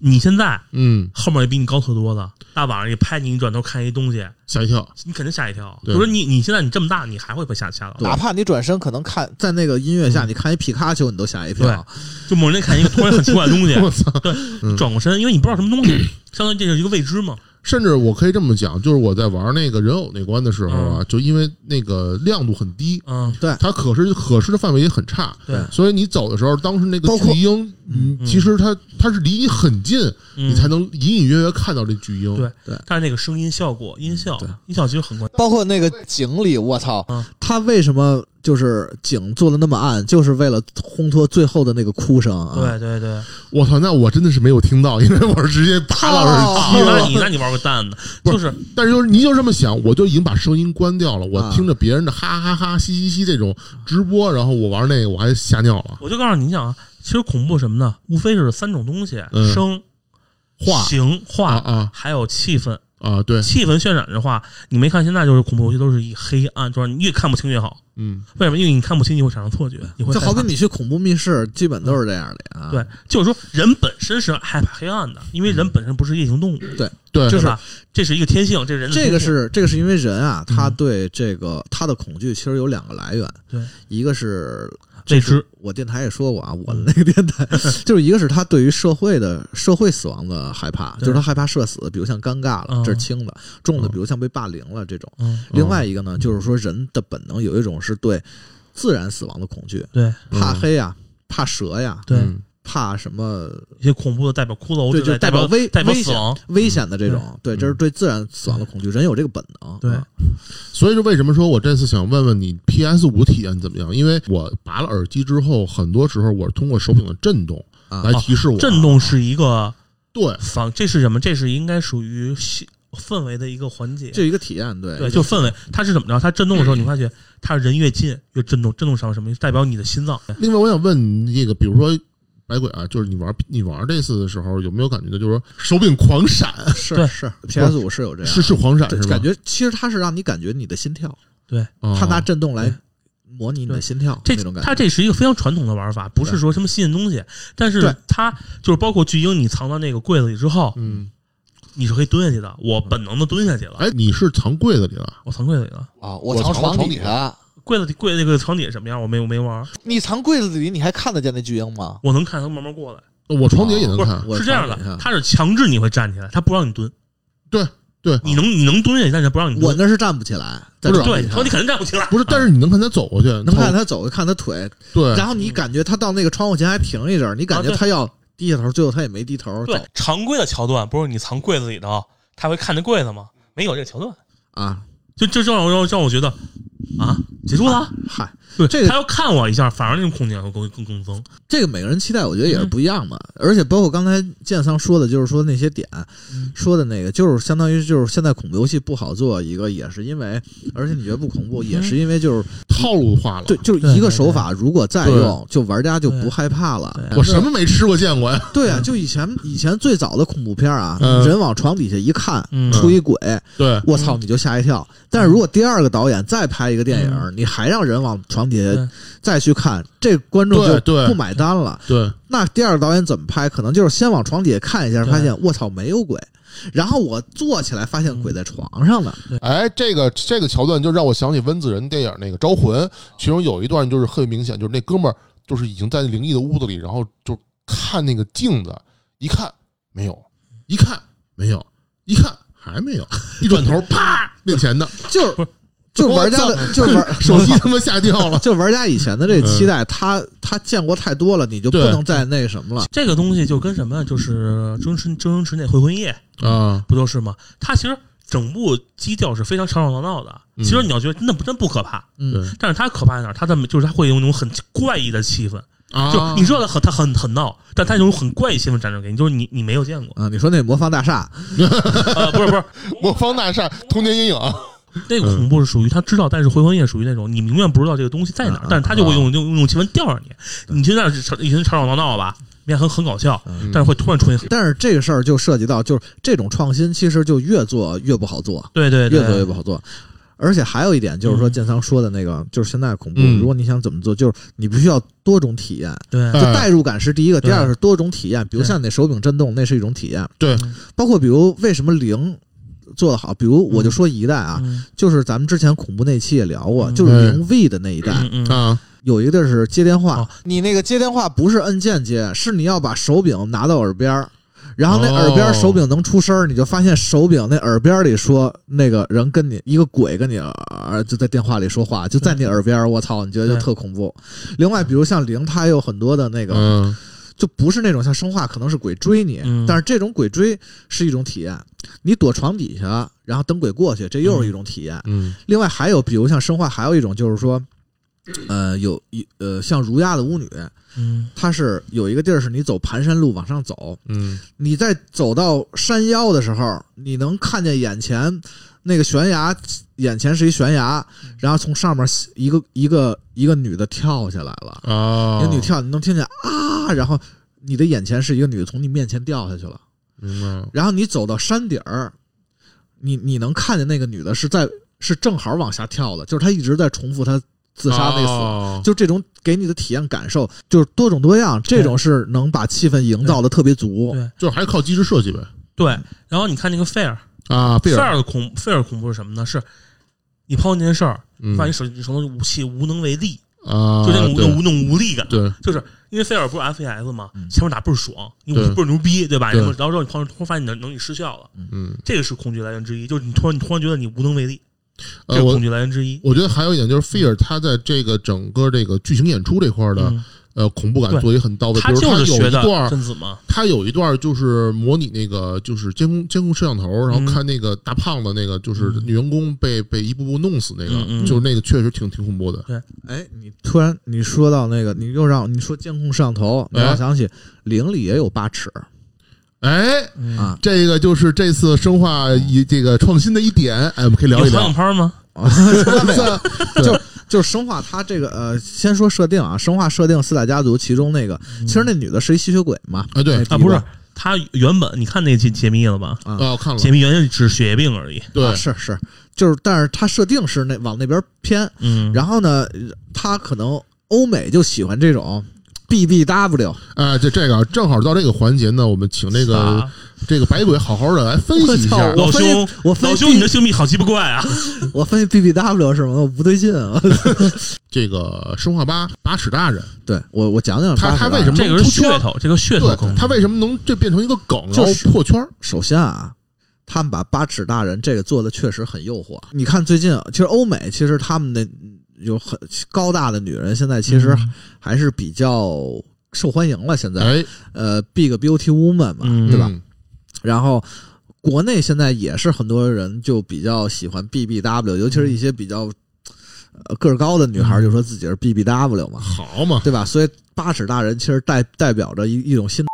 你现在嗯，后面也比你高特多的，大晚上一拍你，一转头看一东西，吓一跳。你肯定吓一跳。对就说你你现在你这么大，你还会被吓吓到。哪怕你转身可能看在那个音乐下，你看一皮卡丘，你都吓一跳。就某人看一个突然很奇怪的东西，*laughs* 我操！对，嗯转过身，因为你不知道什么东西，*clears throat* 相当于这是一个未知嘛。甚至我可以这么讲，就是我在玩那个人偶那关的时候啊，就因为那个亮度很低，嗯，对。它可视可视的范围也很差，对。所以你走的时候，当时那个巨鹰，嗯，嗯。其实它它是离你很近，嗯。你才能隐隐约约看到这巨鹰。对对。但是那个声音效果、音效对、音效其实很关键。包括那个井里，我操，他为什么就是景做的那么暗，就是为了烘托最后的那个哭声啊。对对对，我操，那我真的是没有听到，因为我是直接拔了耳啊机了。那你那你玩个蛋呢，不就是但是就是你就这么想，我就已经把声音关掉了，我啊听着别人的哈哈哈、嘻嘻嘻这种直播，然后我玩那个我还吓尿了。我就告诉你，你想啊，其实恐怖什么呢？无非是三种东西：嗯声、画形、啊画，啊还有气氛。啊！对，气氛渲染的话，你没看现在就是恐怖游戏都是以黑暗，就是你越看不清越好。嗯，为什么？因为你看不清，你会产生错觉，你会就好比你去恐怖密室，基本都是这样的啊。对，就是说人本身是害怕黑暗的，因为人本身不是夜行动物，对对，就是。对？这是一个天性，这是人的这个是这个是因为人啊，他嗯。对这个他的恐惧其实有两个来源，对，一个是未知，我电台也说过啊，我的那个电台 *laughs* 就是一个是他对于社会的社会死亡的害怕，就是他害怕社死，比如像尴尬了，嗯这是轻的；重的，嗯比如像被霸凌了这种。嗯，另外一个呢，就是说人的本能有一种是对自然死亡的恐惧，对怕黑呀，怕蛇呀，对，嗯怕什么一些恐怖的代表骷髅之对，就代表危代表危险死亡，危险的这种，对，这是对自然死亡的恐惧，人有这个本能。对啊所以说为什么说我这次想问问你 PS 五体验怎么样？因为我拔了耳机之后，很多时候我是通过手柄的震动啊来提示我。震动是一个对，反，这是什么？这是应该属于氛围的一个环节。就一个体验，对对，就氛围，它是怎么着？它震动的时候，你发觉它人越近越震动，震动上什么？代表你的心脏。另外我想问你这个，比如说百鬼啊，就是你玩你玩这次的时候，有没有感觉到就是说手柄狂闪，*laughs* 是是 PS 五是有这样，是是狂闪是吧？感觉其实它是让你感觉你的心跳，对，哦它拿震动来模拟你的心跳这种感觉。它这是一个非常传统的玩法，不是说什么新鲜东西。但是它就是包括巨婴，你藏到那个柜子里之后，嗯，你是可以蹲下去的。我本能的蹲下去了，哎，你是藏柜子里了？我藏柜子里了。啊！我我藏藏床底床底下，柜子柜子那个床底下什么样？我没我没玩，你藏柜子里，你还看得见那巨婴吗？我能看他慢慢过来。我床底下也能不是看，是这样的，他是强制你会站起来，他不让你蹲。对对，你能你能蹲下去，但是不让你蹲。我那是站不起来，在不是对，床底肯定站不起来。不是，但是你能看他走过去，能看他走，看他腿，对，然后你感觉他到那个窗户前还停一阵儿，你感觉他要低下头，最后他也没低头对，常规的桥段不是你藏柜子里头，他会看那柜子吗？没有这个桥段，啊。就就这让我让我让我觉得啊，结束了。嗨，对，这个他要看我一下，反而那种空间会更更更增。这个每个人期待，我觉得也是嗯不一样的。而且包括刚才建桑说的，就是说那些点嗯说的那个，就是相当于就是现在恐怖游戏不好做，一个也是因为，而且你觉得不恐怖，也是因为就是套路化了。对，就是一个手法，如果再用，就玩家就不害怕了。我什么没吃过见过呀？对啊，就以前以前最早的恐怖片啊，嗯人往床底下一看，嗯出一鬼，对，我操，你就吓一跳。但是如果第二个导演再拍一个电影，你还让人往床底下再去看，这观众就不买单了。对，那第二个导演怎么拍？可能就是先往床底下看一下，发现我操没有鬼，然后我坐起来发现鬼在床上了。哎，这个这个桥段就让我想起温子仁电影那个《招魂》，其中有一段就是很明显，就是那哥们儿就是已经在灵异的屋子里，然后就看那个镜子，一看没有，一看没有，一看还没有，*laughs* 一转头啪 *laughs* 面前的就是就玩家的，就玩 *laughs* 手机他妈吓掉了。就玩家以前的这期待，他他见过太多了，你就不能再那什么了。这个东西就跟什么？就是周星驰周星驰那《回魂夜》啊，不就是吗？他其实整部基调是非常吵吵闹闹的。嗯其实你要觉得真的不真不可怕，嗯，但是他可怕在哪儿？它的就是他会有那种很怪异的气氛，啊，就你知道他很他很很闹，但他有种很怪异气氛展示给你，就是你你没有见过。啊，你说那魔方大厦，呃，不是不是，*laughs* 魔方大厦童年阴影啊，那个恐怖是属于他知道，但是回魂夜属于那种你永远不知道这个东西在哪儿啊，但是他就会用用用气氛吊着你，你去那儿吵一群吵吵闹闹吧，你也很很搞笑，嗯。但是会突然出现很，但是这个事儿就涉及到，就是这种创新其实就越做越不好做，对对对，越做越不好做。而且还有一点就是说，嗯。建仓说的那个，就是现在恐怖，嗯。如果你想怎么做，就是你必须要多种体验，对。就代入感是第一个，第二个是多种体验。比如像你那手柄震动，那是一种体验。对，包括比如为什么零做得好，比如我就说一代啊，嗯。就是咱们之前恐怖那期也聊过，嗯。就是零 V 的那一代，啊，有一个地儿是接电话。哦，你那个接电话不是按键接，是你要把手柄拿到耳边儿。然后那哦。耳边手柄能出声儿，你就发现手柄那耳边里说那个人跟你一个鬼跟你呃就在电话里说话，就在你耳边儿，我操，你觉得就特恐怖。另外，比如像零，它也有很多的那个，嗯就不是那种像生化，可能是鬼追你，嗯但是这种鬼追是一种体验。你躲床底下，然后等鬼过去，这又是一种体验。嗯另外还有，比如像生化，还有一种就是说，呃，有一呃，像儒雅的巫女，嗯它是有一个地儿是你走盘山路往上走，嗯你在走到山腰的时候，你能看见眼前那个悬崖，眼前是一悬崖，然后从上面一个一个一个女的跳下来了，啊，一个女跳，你能听见啊，然后你的眼前是一个女的从你面前掉下去了，明白，然后你走到山顶儿，你你能看见那个女的是在是正好往下跳的，就是她一直在重复她自杀那个死。哦。就这种给你的体验感受，就是多种多样，这种是能把气氛营造的特别足。对。就是还靠机制设计呗。对。然后你看那个费尔，啊，费尔的恐费尔恐怖是什么呢？是你碰到那件事儿，嗯。发现你手你手头的武器无能为力，啊，就那种那对种那种无力感。对，就是因为菲尔不是 FAS 嘛嗯，前面打倍儿爽，你武器倍儿牛逼，对吧？然后然后之后你碰突然发现你的能力失效了，嗯，这个是恐惧来源之一，就是你突然你突然觉得你无能为力，这恐惧来源之一。我觉得还有一点就是菲尔他在这个整个这个剧情演出这块的嗯，呃恐怖感做得也很到位，比他就是学的一段贞子嘛，他有一段就是模拟那个就是监控监控摄像头，然后嗯看那个大胖子那个就是嗯女员工被被一步步弄死那个，就是那个确实挺挺恐怖的。对哎，你突然你说到那个，你又让你说监控摄像头，让我想起零里也有八尺哎，嗯啊，这个就是这次生化一这个创新的一点，哎，我们可以聊一聊有航。拍吗？*laughs* *laughs* 就就是生化，它这个呃，先说设定啊，生化设定四大家族，其中那个其实那女的是一吸血鬼嘛，啊，对。啊，不是他原本你看那解解密了吧？啊。啊，我看了解，密原先只是血液病而已。对。啊，是是，就是但是他设定是那往那边偏，嗯，然后呢，他可能欧美就喜欢这种 BBW，哎，这这个正好到这个环节呢，我们请那个啊这个白鬼好好的来分析一下。老兄，我分析老兄，你的性命好奇不怪啊！*laughs* 我分析 BBW 是什么？我不对劲啊！*laughs* 这个生化八八尺大人，对我我讲讲他他为什么这个是噱头，这个噱头他为什么能这变成一个梗，然后就是破圈？首先啊，他们把八尺大人这个做的确实很诱惑。你看最近，其实欧美其实他们的有很高大的女人，现在其实嗯还是比较受欢迎了。现在，哎，呃，Big Beauty Woman 嘛，嗯对吧？嗯？然后国内现在也是很多人就比较喜欢 BBW，尤其是一些比较呃个儿高的女孩，嗯就说自己是 BBW 嘛，好嘛，对吧？所以八尺大人其实代代表着一一种新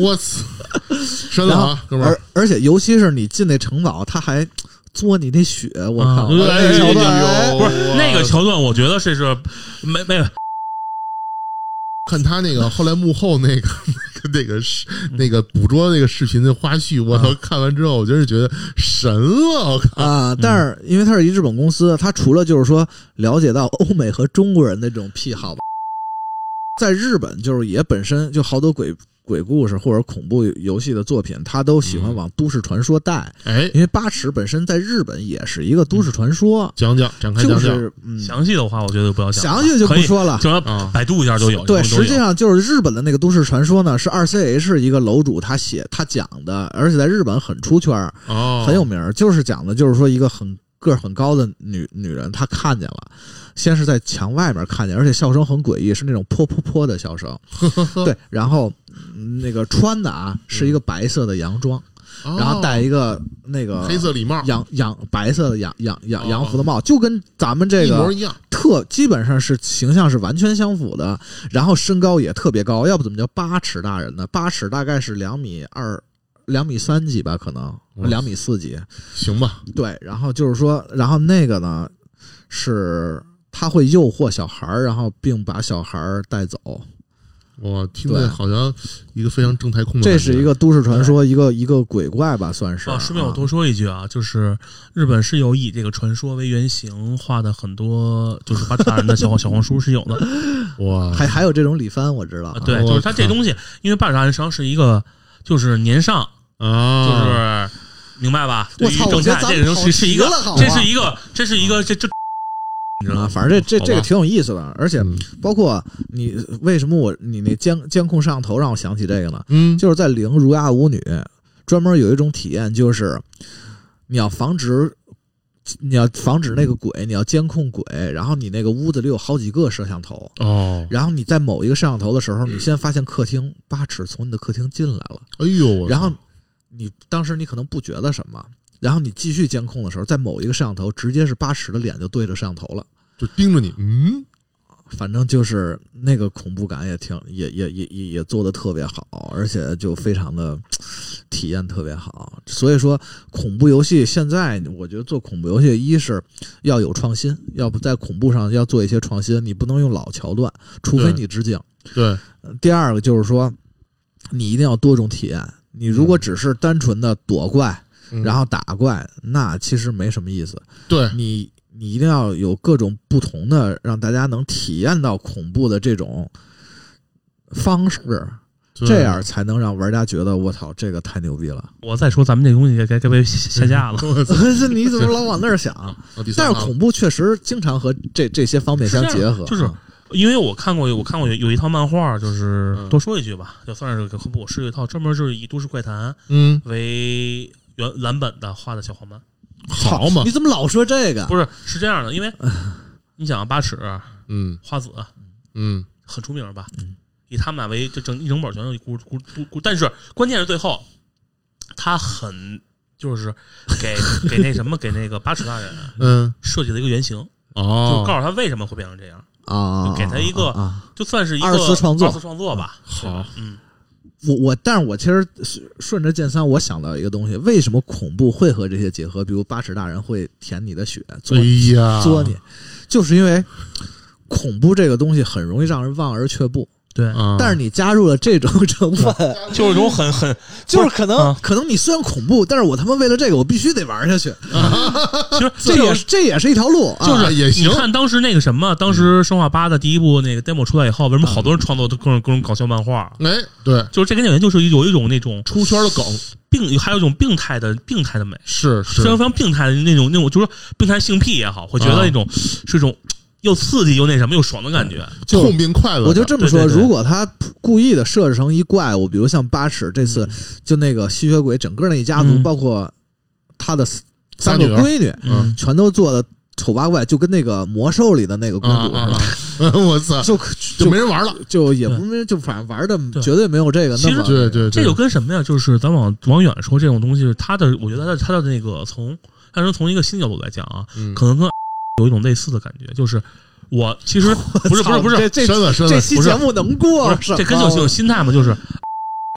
我操，*laughs* 深了啊，哥们儿而，而且尤其是你进那城堡，他还嘬你那血，我靠！啊对那桥段哎不是那个桥段，我觉得这是没没有看他那个后来幕后那个那个那个视那个捕捉那个视频的花絮，我操！看完之后，我真是觉得神了，我靠！啊，但是因为他是一日本公司，他除了就是说了解到欧美和中国人的这种癖好吧，在日本就是也本身就好多鬼鬼故事或者恐怖游戏的作品，他都喜欢往都市传说带，哎，因为八尺本身在日本也是一个都市传说，讲讲展开就讲讲。是嗯，详细的话，我觉得不要讲了，详细就不说了。就让啊。百度一下就有。对，实际上就是日本的那个都市传说呢，是二 CH 一个楼主他写他讲的，而且在日本很出圈很有名儿，就是讲的就是说一个很个儿很高的女女人，她看见了，先是在墙外面看见，而且笑声很诡异，是那种噗噗噗的笑声。*laughs* 对，然后嗯那个穿的啊是一个白色的洋装，哦然后戴一个那个黑色礼帽，洋洋白色的洋洋洋哦洋服的帽，就跟咱们这个一模一样。特特基本上是形象是完全相符的，然后身高也特别高，要不怎么叫八尺大人呢？八尺大概是两米二、两米三几吧，可能嗯两米四几。行吧，对，然后就是说，然后那个呢是他会诱惑小孩儿，然后并把小孩儿带走。我听着好像一个非常正太控的，这是一个都市传说，一个一个鬼怪吧，算是。啊，顺便我啊多说一句啊，就是日本是有以这个传说为原型画的很多，就是八尺大人的小 *laughs* 小黄书是有的。哇，还还有这种李帆，我知道啊。对，就是它这东西，因为大人实际上是一个就是年上，啊，就是明白吧？对于我操我觉得咱们东西是一个这是一个，这是一个，这这，你知道啊，吗？反正这这这个挺有意思的，而且嗯包括你为什么我你那监监控摄像头让我想起这个呢？嗯，就是在零儒雅舞女专门有一种体验，就是你要防止你要防止那个鬼，你要监控鬼，然后你那个屋子里有好几个摄像头，哦，然后你在某一个摄像头的时候，你先发现客厅八尺从你的客厅进来了，哎呦，然后你当时你可能不觉得什么。然后你继续监控的时候，在某一个摄像头，直接是八尺的脸就对着摄像头了。就盯着你，嗯，反正就是那个恐怖感也挺也也也也也做的特别好，而且就非常的体验特别好。所以说，恐怖游戏现在我觉得做恐怖游戏，一是要有创新，要不在恐怖上要做一些创新，你不能用老桥段，除非你致敬。对，呃第二个就是说，你一定要多种体验。你如果只是单纯的躲怪，嗯然后打怪，那其实没什么意思。对，你你一定要有各种不同的，让大家能体验到恐怖的这种方式，这样才能让玩家觉得我操，这个太牛逼了。我再说咱们这东西该该该被下架了。*laughs* 你怎么老往那儿想？*laughs* 但是恐怖确实经常和这这些方面相结合，就是啊因为我看过，我看过有有一套漫画，就是嗯多说一句吧，就算是个科普，是有一套专门就是以都市怪谈嗯，为原蓝本的画的小黄漫。好嘛你，怎么老说这个？不是，是这样的，因为你想啊八尺、嗯花子嗯，很出名吧？嗯以他们俩为就整一整本全都故故故故，但是关键是最后他很就是给给那什么给那个八尺大人嗯，设计了一个原型，哦就哦，告诉他为什么会变成这样，啊，给他一个啊。就算是一个二次创作二次创作吧。好，嗯，我我，但是我其实顺着剑三，我想到一个东西，为什么恐怖会和这些结合？比如八尺大人会舔你的血，作哎呀，嘬你，就是因为恐怖这个东西很容易让人望而却步。对，啊，但是你加入了这种成分，*laughs* 就是一种很很就是可能啊。可能你虽然恐怖，但是我他妈为了这个我必须得玩下去，*laughs* 其实这也是这也是一条路，啊。就是也行。你看当时那个什么，当时《生化八》的第一部那个 demo 出来以后，为什么好多人创作都各种各种搞笑漫画？哎，对，就是这个演员就是有一种那种出圈的梗。病，还有一种病态的病态的美，是是。非常非常病态的那种那种，就是说病态性癖也好，会觉得啊。那种是一种又刺激又那什么又爽的感觉。痛并快乐着，我就这么说，对对对如果他故意的设置成一怪物，比如像八尺这次就那个吸血鬼整个那一家族，嗯。包括他的三个闺女，嗯，全都做的丑八怪，就跟那个魔兽里的那个公主我操，就就没人玩了，就也不没就反正玩的绝对没有这个其实那么对对，这就跟什么呀？就是咱往往远说，这种东西，他的我觉得他的它的那个从，但是从一个新角度来讲啊，嗯。可能跟有一种类似的感觉，就是我其实 *laughs* 不是不是不是这这这期不是节目能过这跟这种心态嘛，就是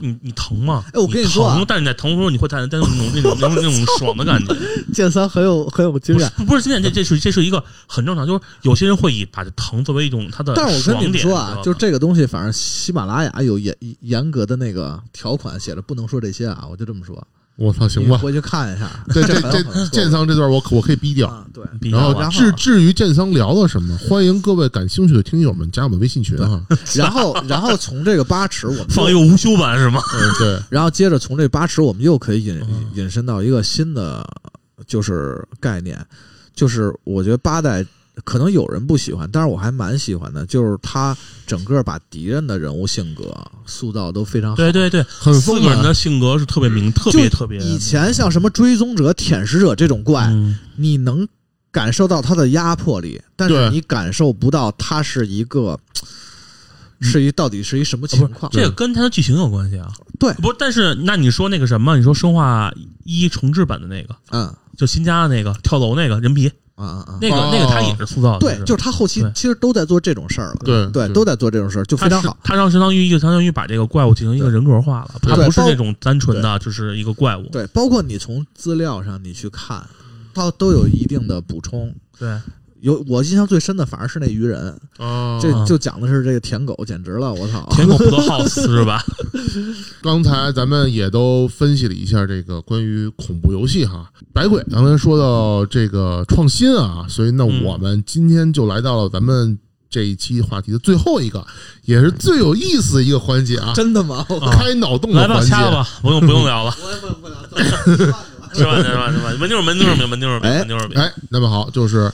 你你疼吗？哎我跟你说啊疼，但是你在疼的时候，你会带带那种那种那种那种 *laughs* 爽的感觉。*laughs* 剑三很有很有经验。不是经验这这是这是一个很正常，就是有些人会以把这疼作为一种他的但是我跟。你说啊就这个东西，反正喜马拉雅有严严格的那个条款，写着不能说这些啊，我就这么说。我操，行吧，回去看一下。*laughs* 对这这很很错剑桑这段我可我可以逼掉。啊，对。然后至至于建桑聊了什么，欢迎各位感兴趣的听友们加我们微信群哈。然后，然后从这个八尺，我们放一个无休版是吗？嗯，对，*laughs* 然后接着从这八尺，我们又可以引嗯引申到一个新的就是概念，就是我觉得八代可能有人不喜欢，但是我还蛮喜欢的，就是他整个把敌人的人物性格塑造都非常好。对对对，很丰满四个人的性格是特别明，特别特别。以前像什么追踪者、舔食者这种怪，嗯你能感受到他的压迫力，但是你感受不到他是一个。是一到底是一什么情况？这个跟他的剧情有关系啊。对不，但是那你说那个什么，你说生化一重置版的那个，嗯，就新加的那个跳楼那个人皮，啊啊啊！那个哦那个他也是塑造的，对，就是他后期其实都在做这种事儿了，对对，都在做这种事儿，就非常好。他让相当于一个相当于把这个怪物进行一个人格化了，他不是那种单纯的就是一个怪物。对，包括你从资料上你去看，它都有一定的补充。对，有我印象最深的反而是那鱼人，啊，这就讲的是这个舔狗，简直了，我操！舔狗不得好死是吧？*laughs* 刚才咱们也都分析了一下这个关于恐怖游戏哈，百鬼刚才说到这个创新啊，所以那嗯我们今天就来到了咱们这一期话题的最后一个，也是最有意思的一个环节啊，真的吗？开脑洞的来吧，环节。掐了吧，不用不用聊了，*laughs* 我也不不了，是吧？是吧？是吧？门妞儿门妞儿门妞儿哎门妞儿哎，那么好，就是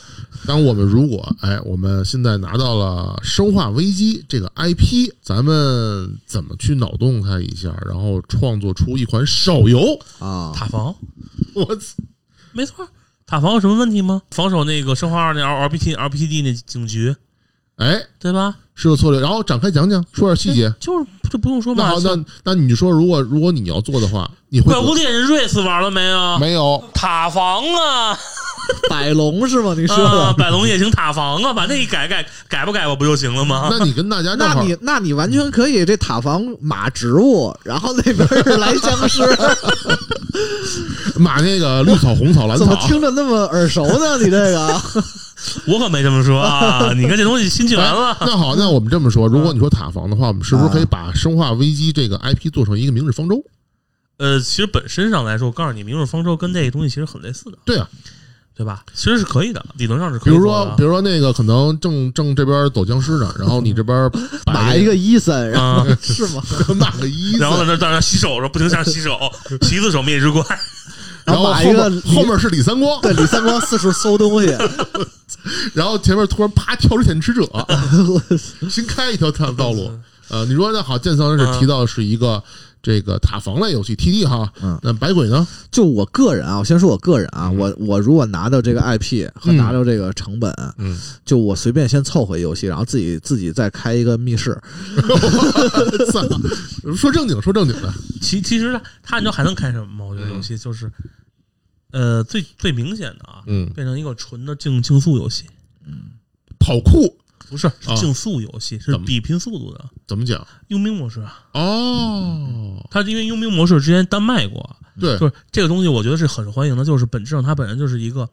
当我们如果哎，我们现在拿到了《生化危机》这个 IP，咱们怎么去脑洞它一下，然后创作出一款手游？啊！塔防，我操！没错，塔防有什么问题吗？防守那个生化二那 R RPG RPD 那警局，哎，对吧？是个策略，然后展开讲讲，说点细节。就是这不用说嘛。那好，那那你就说，如果如果你要做的话，你会怪物猎人瑞斯玩了没有？没有？塔防啊，*laughs* 百龙是吗？你说啊，的？百龙也行塔防啊，把那一改改改不改我不就行了吗？那你跟大家正好那你那你完全可以这塔防马植物，然后那边是来僵尸，*laughs* 马那个绿草、红草、蓝怎么草，听着那么耳熟呢？你这个 *laughs* 我可没这么说啊！你看这东西新起完了，那好，那我们这么说，如果你说塔防的话，我们是不是可以把《生化危机》这个 IP 做成一个明日方舟？呃，其实本身上来说，我告诉你，明日方舟跟这个东西其实很类似的，对啊，对吧？其实是可以的，理论上是可以比如说，比如说那个可能正正这边走僵尸呢，然后你这边 *laughs* 打一个伊森，然后啊，是吗？*laughs* 打个一字，然后在那在那洗手的时候不停下洗手，*laughs* 洗一次手灭之怪，然后后后面是李三光，对李三光四处搜东西，*laughs* 然后前面突然啪跳出潜吃者，*laughs* 新开一条道道路。呃，你说那好，剑三是提到是一个这个塔防类游戏 TD 哈，嗯。那百鬼呢？就我个人啊，我先说我个人啊，嗯。我我如果拿到这个 IP 和嗯。拿到这个成本，嗯，就我随便先凑合一游戏，然后自己自己再开一个密室，算 *laughs* 了说正经说正经的，其其实他你知道还能开什么吗？我觉得游戏就是，呃，最最明显的啊，嗯，变成一个纯的竞竞速游戏，嗯跑酷不是竞速游戏，是比拼速度的怎么讲？佣兵模式啊。哦，它因为佣兵模式之前单卖过，对，就是这个东西，我觉得是很受欢迎的，就是本质上它本身就是一个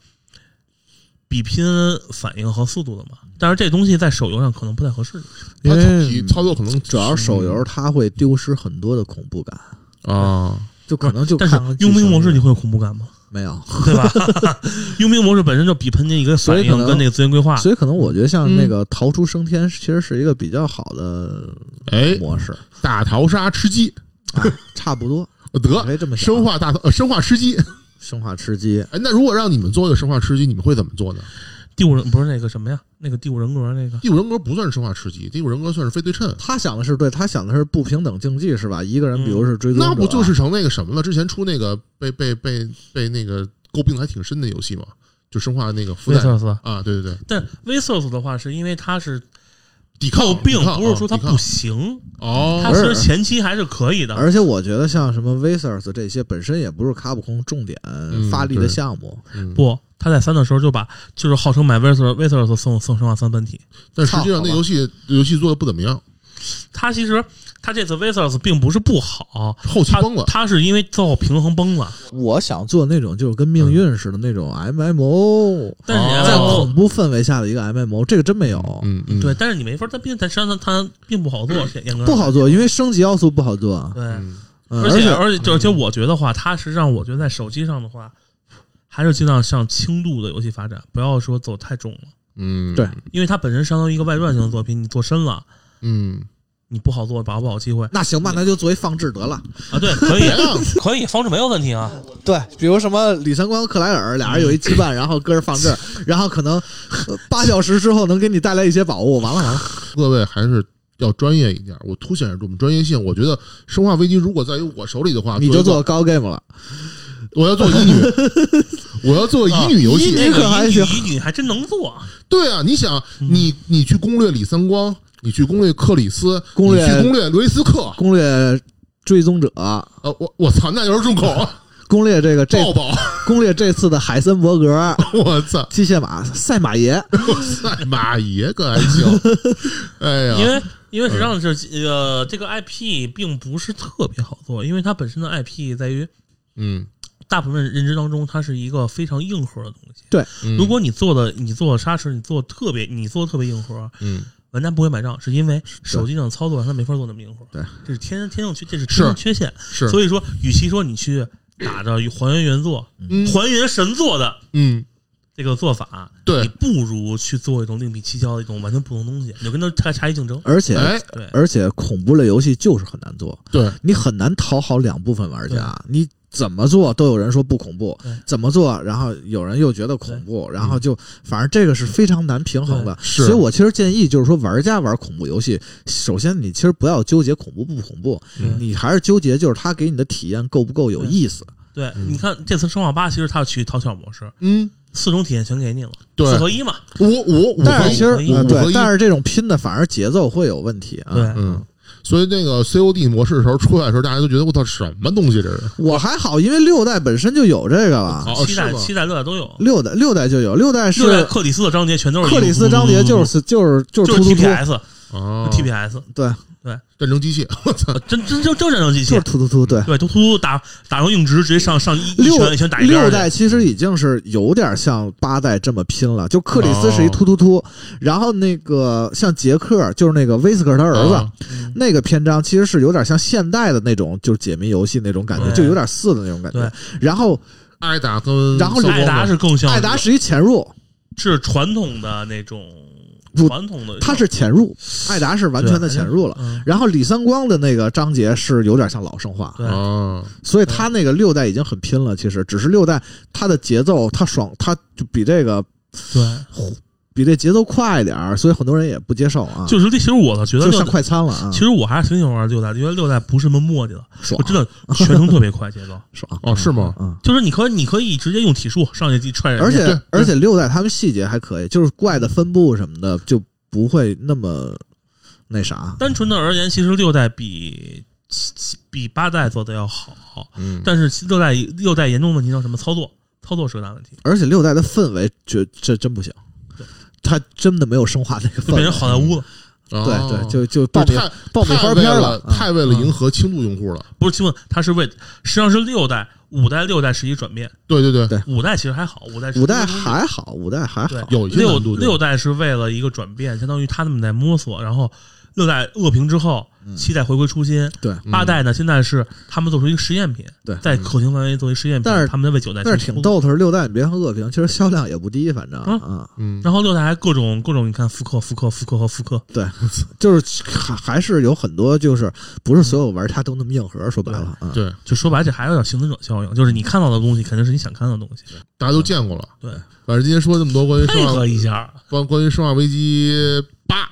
比拼反应和速度的嘛。但是这东西在手游上可能不太合适。因为操作可能主要手游它会丢失很多的恐怖感，啊，就可能就但是佣兵模式你会有恐怖感吗？没有？对吧？*laughs* 佣兵模式本身就比喷金一个反所以可能应跟那个资源规划。所以可能我觉得像嗯那个逃出升天，其实是一个比较好的哎，模式，大逃杀吃鸡，啊，差不多。*laughs* 得这么生化大逃呃生化吃鸡。生化吃鸡，哎，那如果让你们做一个生化吃鸡，你们会怎么做呢？第五人不是那个什么呀？那个第五人格那个第五人格不算是生化吃鸡，第五人格算是非对称。他想的是对，他想的是不平等竞技是吧？一个人比如是追踪者，那不就是成那个什么了？之前出那个被被被被那个诟病得还挺深的游戏嘛，就生化那个附带 v 斯，啊，对对对，但 v s s 的话是因为它是抵抗诟病不是说它不行，哦，它其实前期还是可以的。而且我觉得像什么 Visors 这些本身也不是卡普空重点发力的项目，嗯，不，他在三的时候就把就是号称买 Visors Visors 送送生化三本体，但实际上那游戏游戏做的不怎么样，他其实他这次 v s 并不是不好，后期崩了。他是因为最后平衡崩了。我想做那种就是跟命运似的那种 MMO，但是哦在恐怖氛围下的一个 MMO，这个真没有，嗯嗯，对，但是你没法，它并它实际上它并不好做，严格不好做，因为升级要素不好做，对，而且且而且而且我觉得话，它实际上我觉得在手机上的话，还是尽量向轻度的游戏发展，不要说走太重了，嗯，对因为它本身相当于一个外传型的作品，你做深了。嗯，你不好做，把握不好机会那行吧，那就作为放置得了。啊！对，可以啊，*laughs* 可以，放置没有问题啊。对，比如什么李三光、克莱尔俩人有一羁绊，然后搁着放置，*laughs* 然后可能呃八小时之后能给你带来一些宝物。完了完了，各位还是要专业一点。我凸显我们专业性。我觉得《生化危机》如果在于我手里的话，你就做高 game 了。我要做乙女，*laughs* 我要做乙女游戏。乙女那个乙可还行乙女还真能做，对啊，你想，嗯你你去攻略李三光，你去攻略克里斯，攻略你去攻略罗伊斯克，攻略追踪者，呃，我我操，那就是重口啊！*laughs* 攻略这个这抱抱！攻略这次的海森伯格 *laughs* 我操，机械马赛马爷，*laughs* 赛马爷可还行？哎呀，因为因为实际上是呃，这个 IP 并不是特别好做，因为它本身的 IP 在于嗯，大部分认知当中，它是一个非常硬核的东西。嗯如果你做的你做的沙石，你做得特别你做的特别硬核，嗯玩家不会买账，是因为手机上操作让它没法做那么灵活。对，这是天生天生缺，这是天是生缺陷。是，所以说，与其说你去打着还原原作、嗯还原神作的嗯，这个做法，对你不如去做一种另辟蹊跷的一种完全不同的东西，你就跟他差差异竞争。而且哎，对，而且恐怖类游戏就是很难做，对，你很难讨好两部分玩家，你怎么做都有人说不恐怖，怎么做，然后有人又觉得恐怖，然后就反正这个是非常难平衡的。所以我其实建议就是说，玩家玩恐怖游戏，首先你其实不要纠结恐怖不恐怖，嗯。你还是纠结就是它给你的体验够不够有意思。对，嗯你看这次生化八其实它去讨巧模式，嗯，四种体验全给你了，四合一嘛。五五五合一。对，但是这种拼的反而节奏会有问题啊。对。嗯，所以那个 COD 模式的时候出来的时候，大家都觉得我操什么东西这是？我还好，因为六代本身就有这个了，哦七代七代六代都有，六代六代就有，六代是六代克里斯的章节全都是克里斯章节就是就是就就是是突突。突，TPS 哦。TPS，对。对，战争机器，我操！呃 *laughs* 真真就就战争机器就是，突突突，对。对，突突突打打成硬直，直接上上一拳一拳打一边儿去。六代其实已经是有点像八代这么拼了，就克里斯是一哦。突突突，然后那个像杰克就是那个威斯克他儿子、那个篇章，其实是有点像现代的那种就是解谜游戏那种感觉，对。就有点似的那种感觉对。然后艾达跟然后艾达是更像艾达是一潜入，是传统的那种不传统的，他是潜入，艾达是完全的潜入了。嗯，然后李三光的那个章节是有点像老生化，所以他那个六代已经很拼了。其实只是六代他的节奏，他爽，他就比这个对，比这节奏快一点儿，所以很多人也不接受啊。就是这其实我倒觉得，就像快餐了啊，其实我还是挺喜欢玩六代，因为六代不是那么磨叽的，爽我真的全程特别快节奏，*laughs* 爽哦是吗嗯，就是你可以你可以直接用体术上去踹人，而且而且六代他们细节还可以，就是怪的分布什么的就不会那么那啥。单纯的而言，其实六代比比八代做的要好，嗯，但是六代六代严重问题叫什么？操作，操作是个大问题，而且六代的氛围，觉这真不行对，他真的没有生化那个氛围。就变成好莱坞了。对哦对，就就爆米太爆米花片了，啊太为了迎合轻度用户了。不是，轻度它是为实际上是六代、五代、六代是一转变，对对对。对。五代其实还好，五代五代还好，五代还好。有六六代是为了一个转变，相当于他们在摸索，然后六代恶评之后，七代回归初心，对，嗯八代呢现在是他们做出一个实验品，对在可行范围作为实验品，但是他们在为九代但是挺逗的是，六代你别看恶评，其实销量也不低，反正嗯啊，嗯，然后六代还各种各种，你看复刻、复刻、复刻和复刻，对，就是还还是有很多，就是不是所有玩家都那么硬核，说白了啊。对，就说白了，这还有点幸存者效应，就是你看到的东西肯定是你想看到的东西，大家都见过了。对，反正今天说这么多关于配生化合一下，关关于《生化危机八》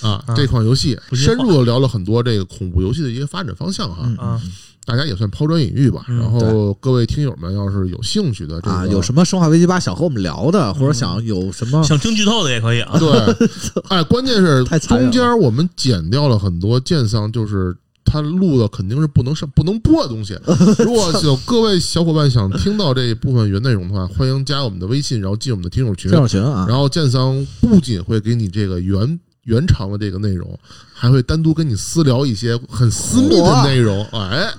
啊啊这款游戏，深入的聊了很多这个恐怖游戏的一个发展方向哈，大家也算抛砖引玉吧。嗯然后各位听友们要是有兴趣的这个啊，有什么《生化危机八》想和我们聊的，或者嗯想有什么想听剧透的也可以啊，对，*laughs* 哎，关键是中间我们剪掉了很多剑桑，就是他录的肯定是不能上不能播的东西。*laughs* 如果有各位小伙伴想听到这一部分原内容的话，欢迎加我们的微信，然后进我们的听友群听。友群啊？然后剑桑不仅会给你这个原原长的这个内容，还会单独跟你私聊一些很私密的内容。哎，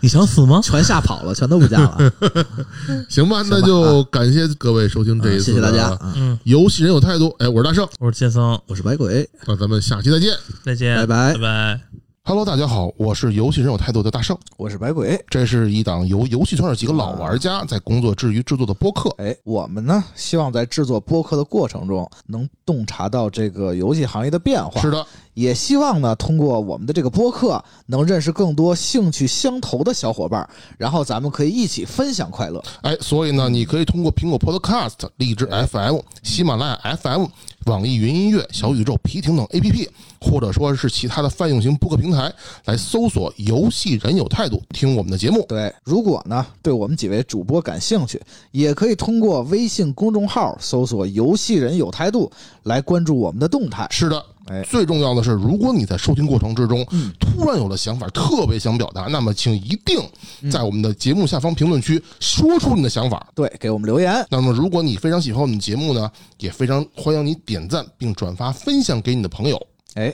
你想死吗？全吓跑了，全都不加了。*laughs* *laughs* 行吧，那就感谢各位收听这一次啊谢谢大家！嗯，游戏人有态度。哎，我是大圣，我是剑僧，我是白鬼，那咱们下期再见。再见，拜拜拜拜。Hello，大家好，我是游戏人有态度的大圣。我是白鬼。这是一档由游戏圈的几个老玩家在工作之余制作的播客。哎，我们呢，希望在制作播客的过程中，能洞察到这个游戏行业的变化。是的，也希望呢，通过我们的这个播客，能认识更多兴趣相投的小伙伴，然后咱们可以一起分享快乐。哎，所以呢，你可以通过苹果 Podcast、荔枝 FM、喜马拉雅 FM、网易云音乐、小宇宙、皮艇等 APP，或者说是其他的泛用型播客平台，来搜索“游戏人有态度”，听我们的节目。对，如果呢对我们几位主播感兴趣，也可以通过微信公众号搜索“游戏人有态度”来关注我们的动态。是的，哎最重要的是，如果你在收听过程之中嗯突然有了想法，特别想表达，那么请一定嗯在我们的节目下方评论区说出你的想法。对，给我们留言。那么，如果你非常喜欢我们的节目呢，也非常欢迎你点赞并转发分享给你的朋友。哎，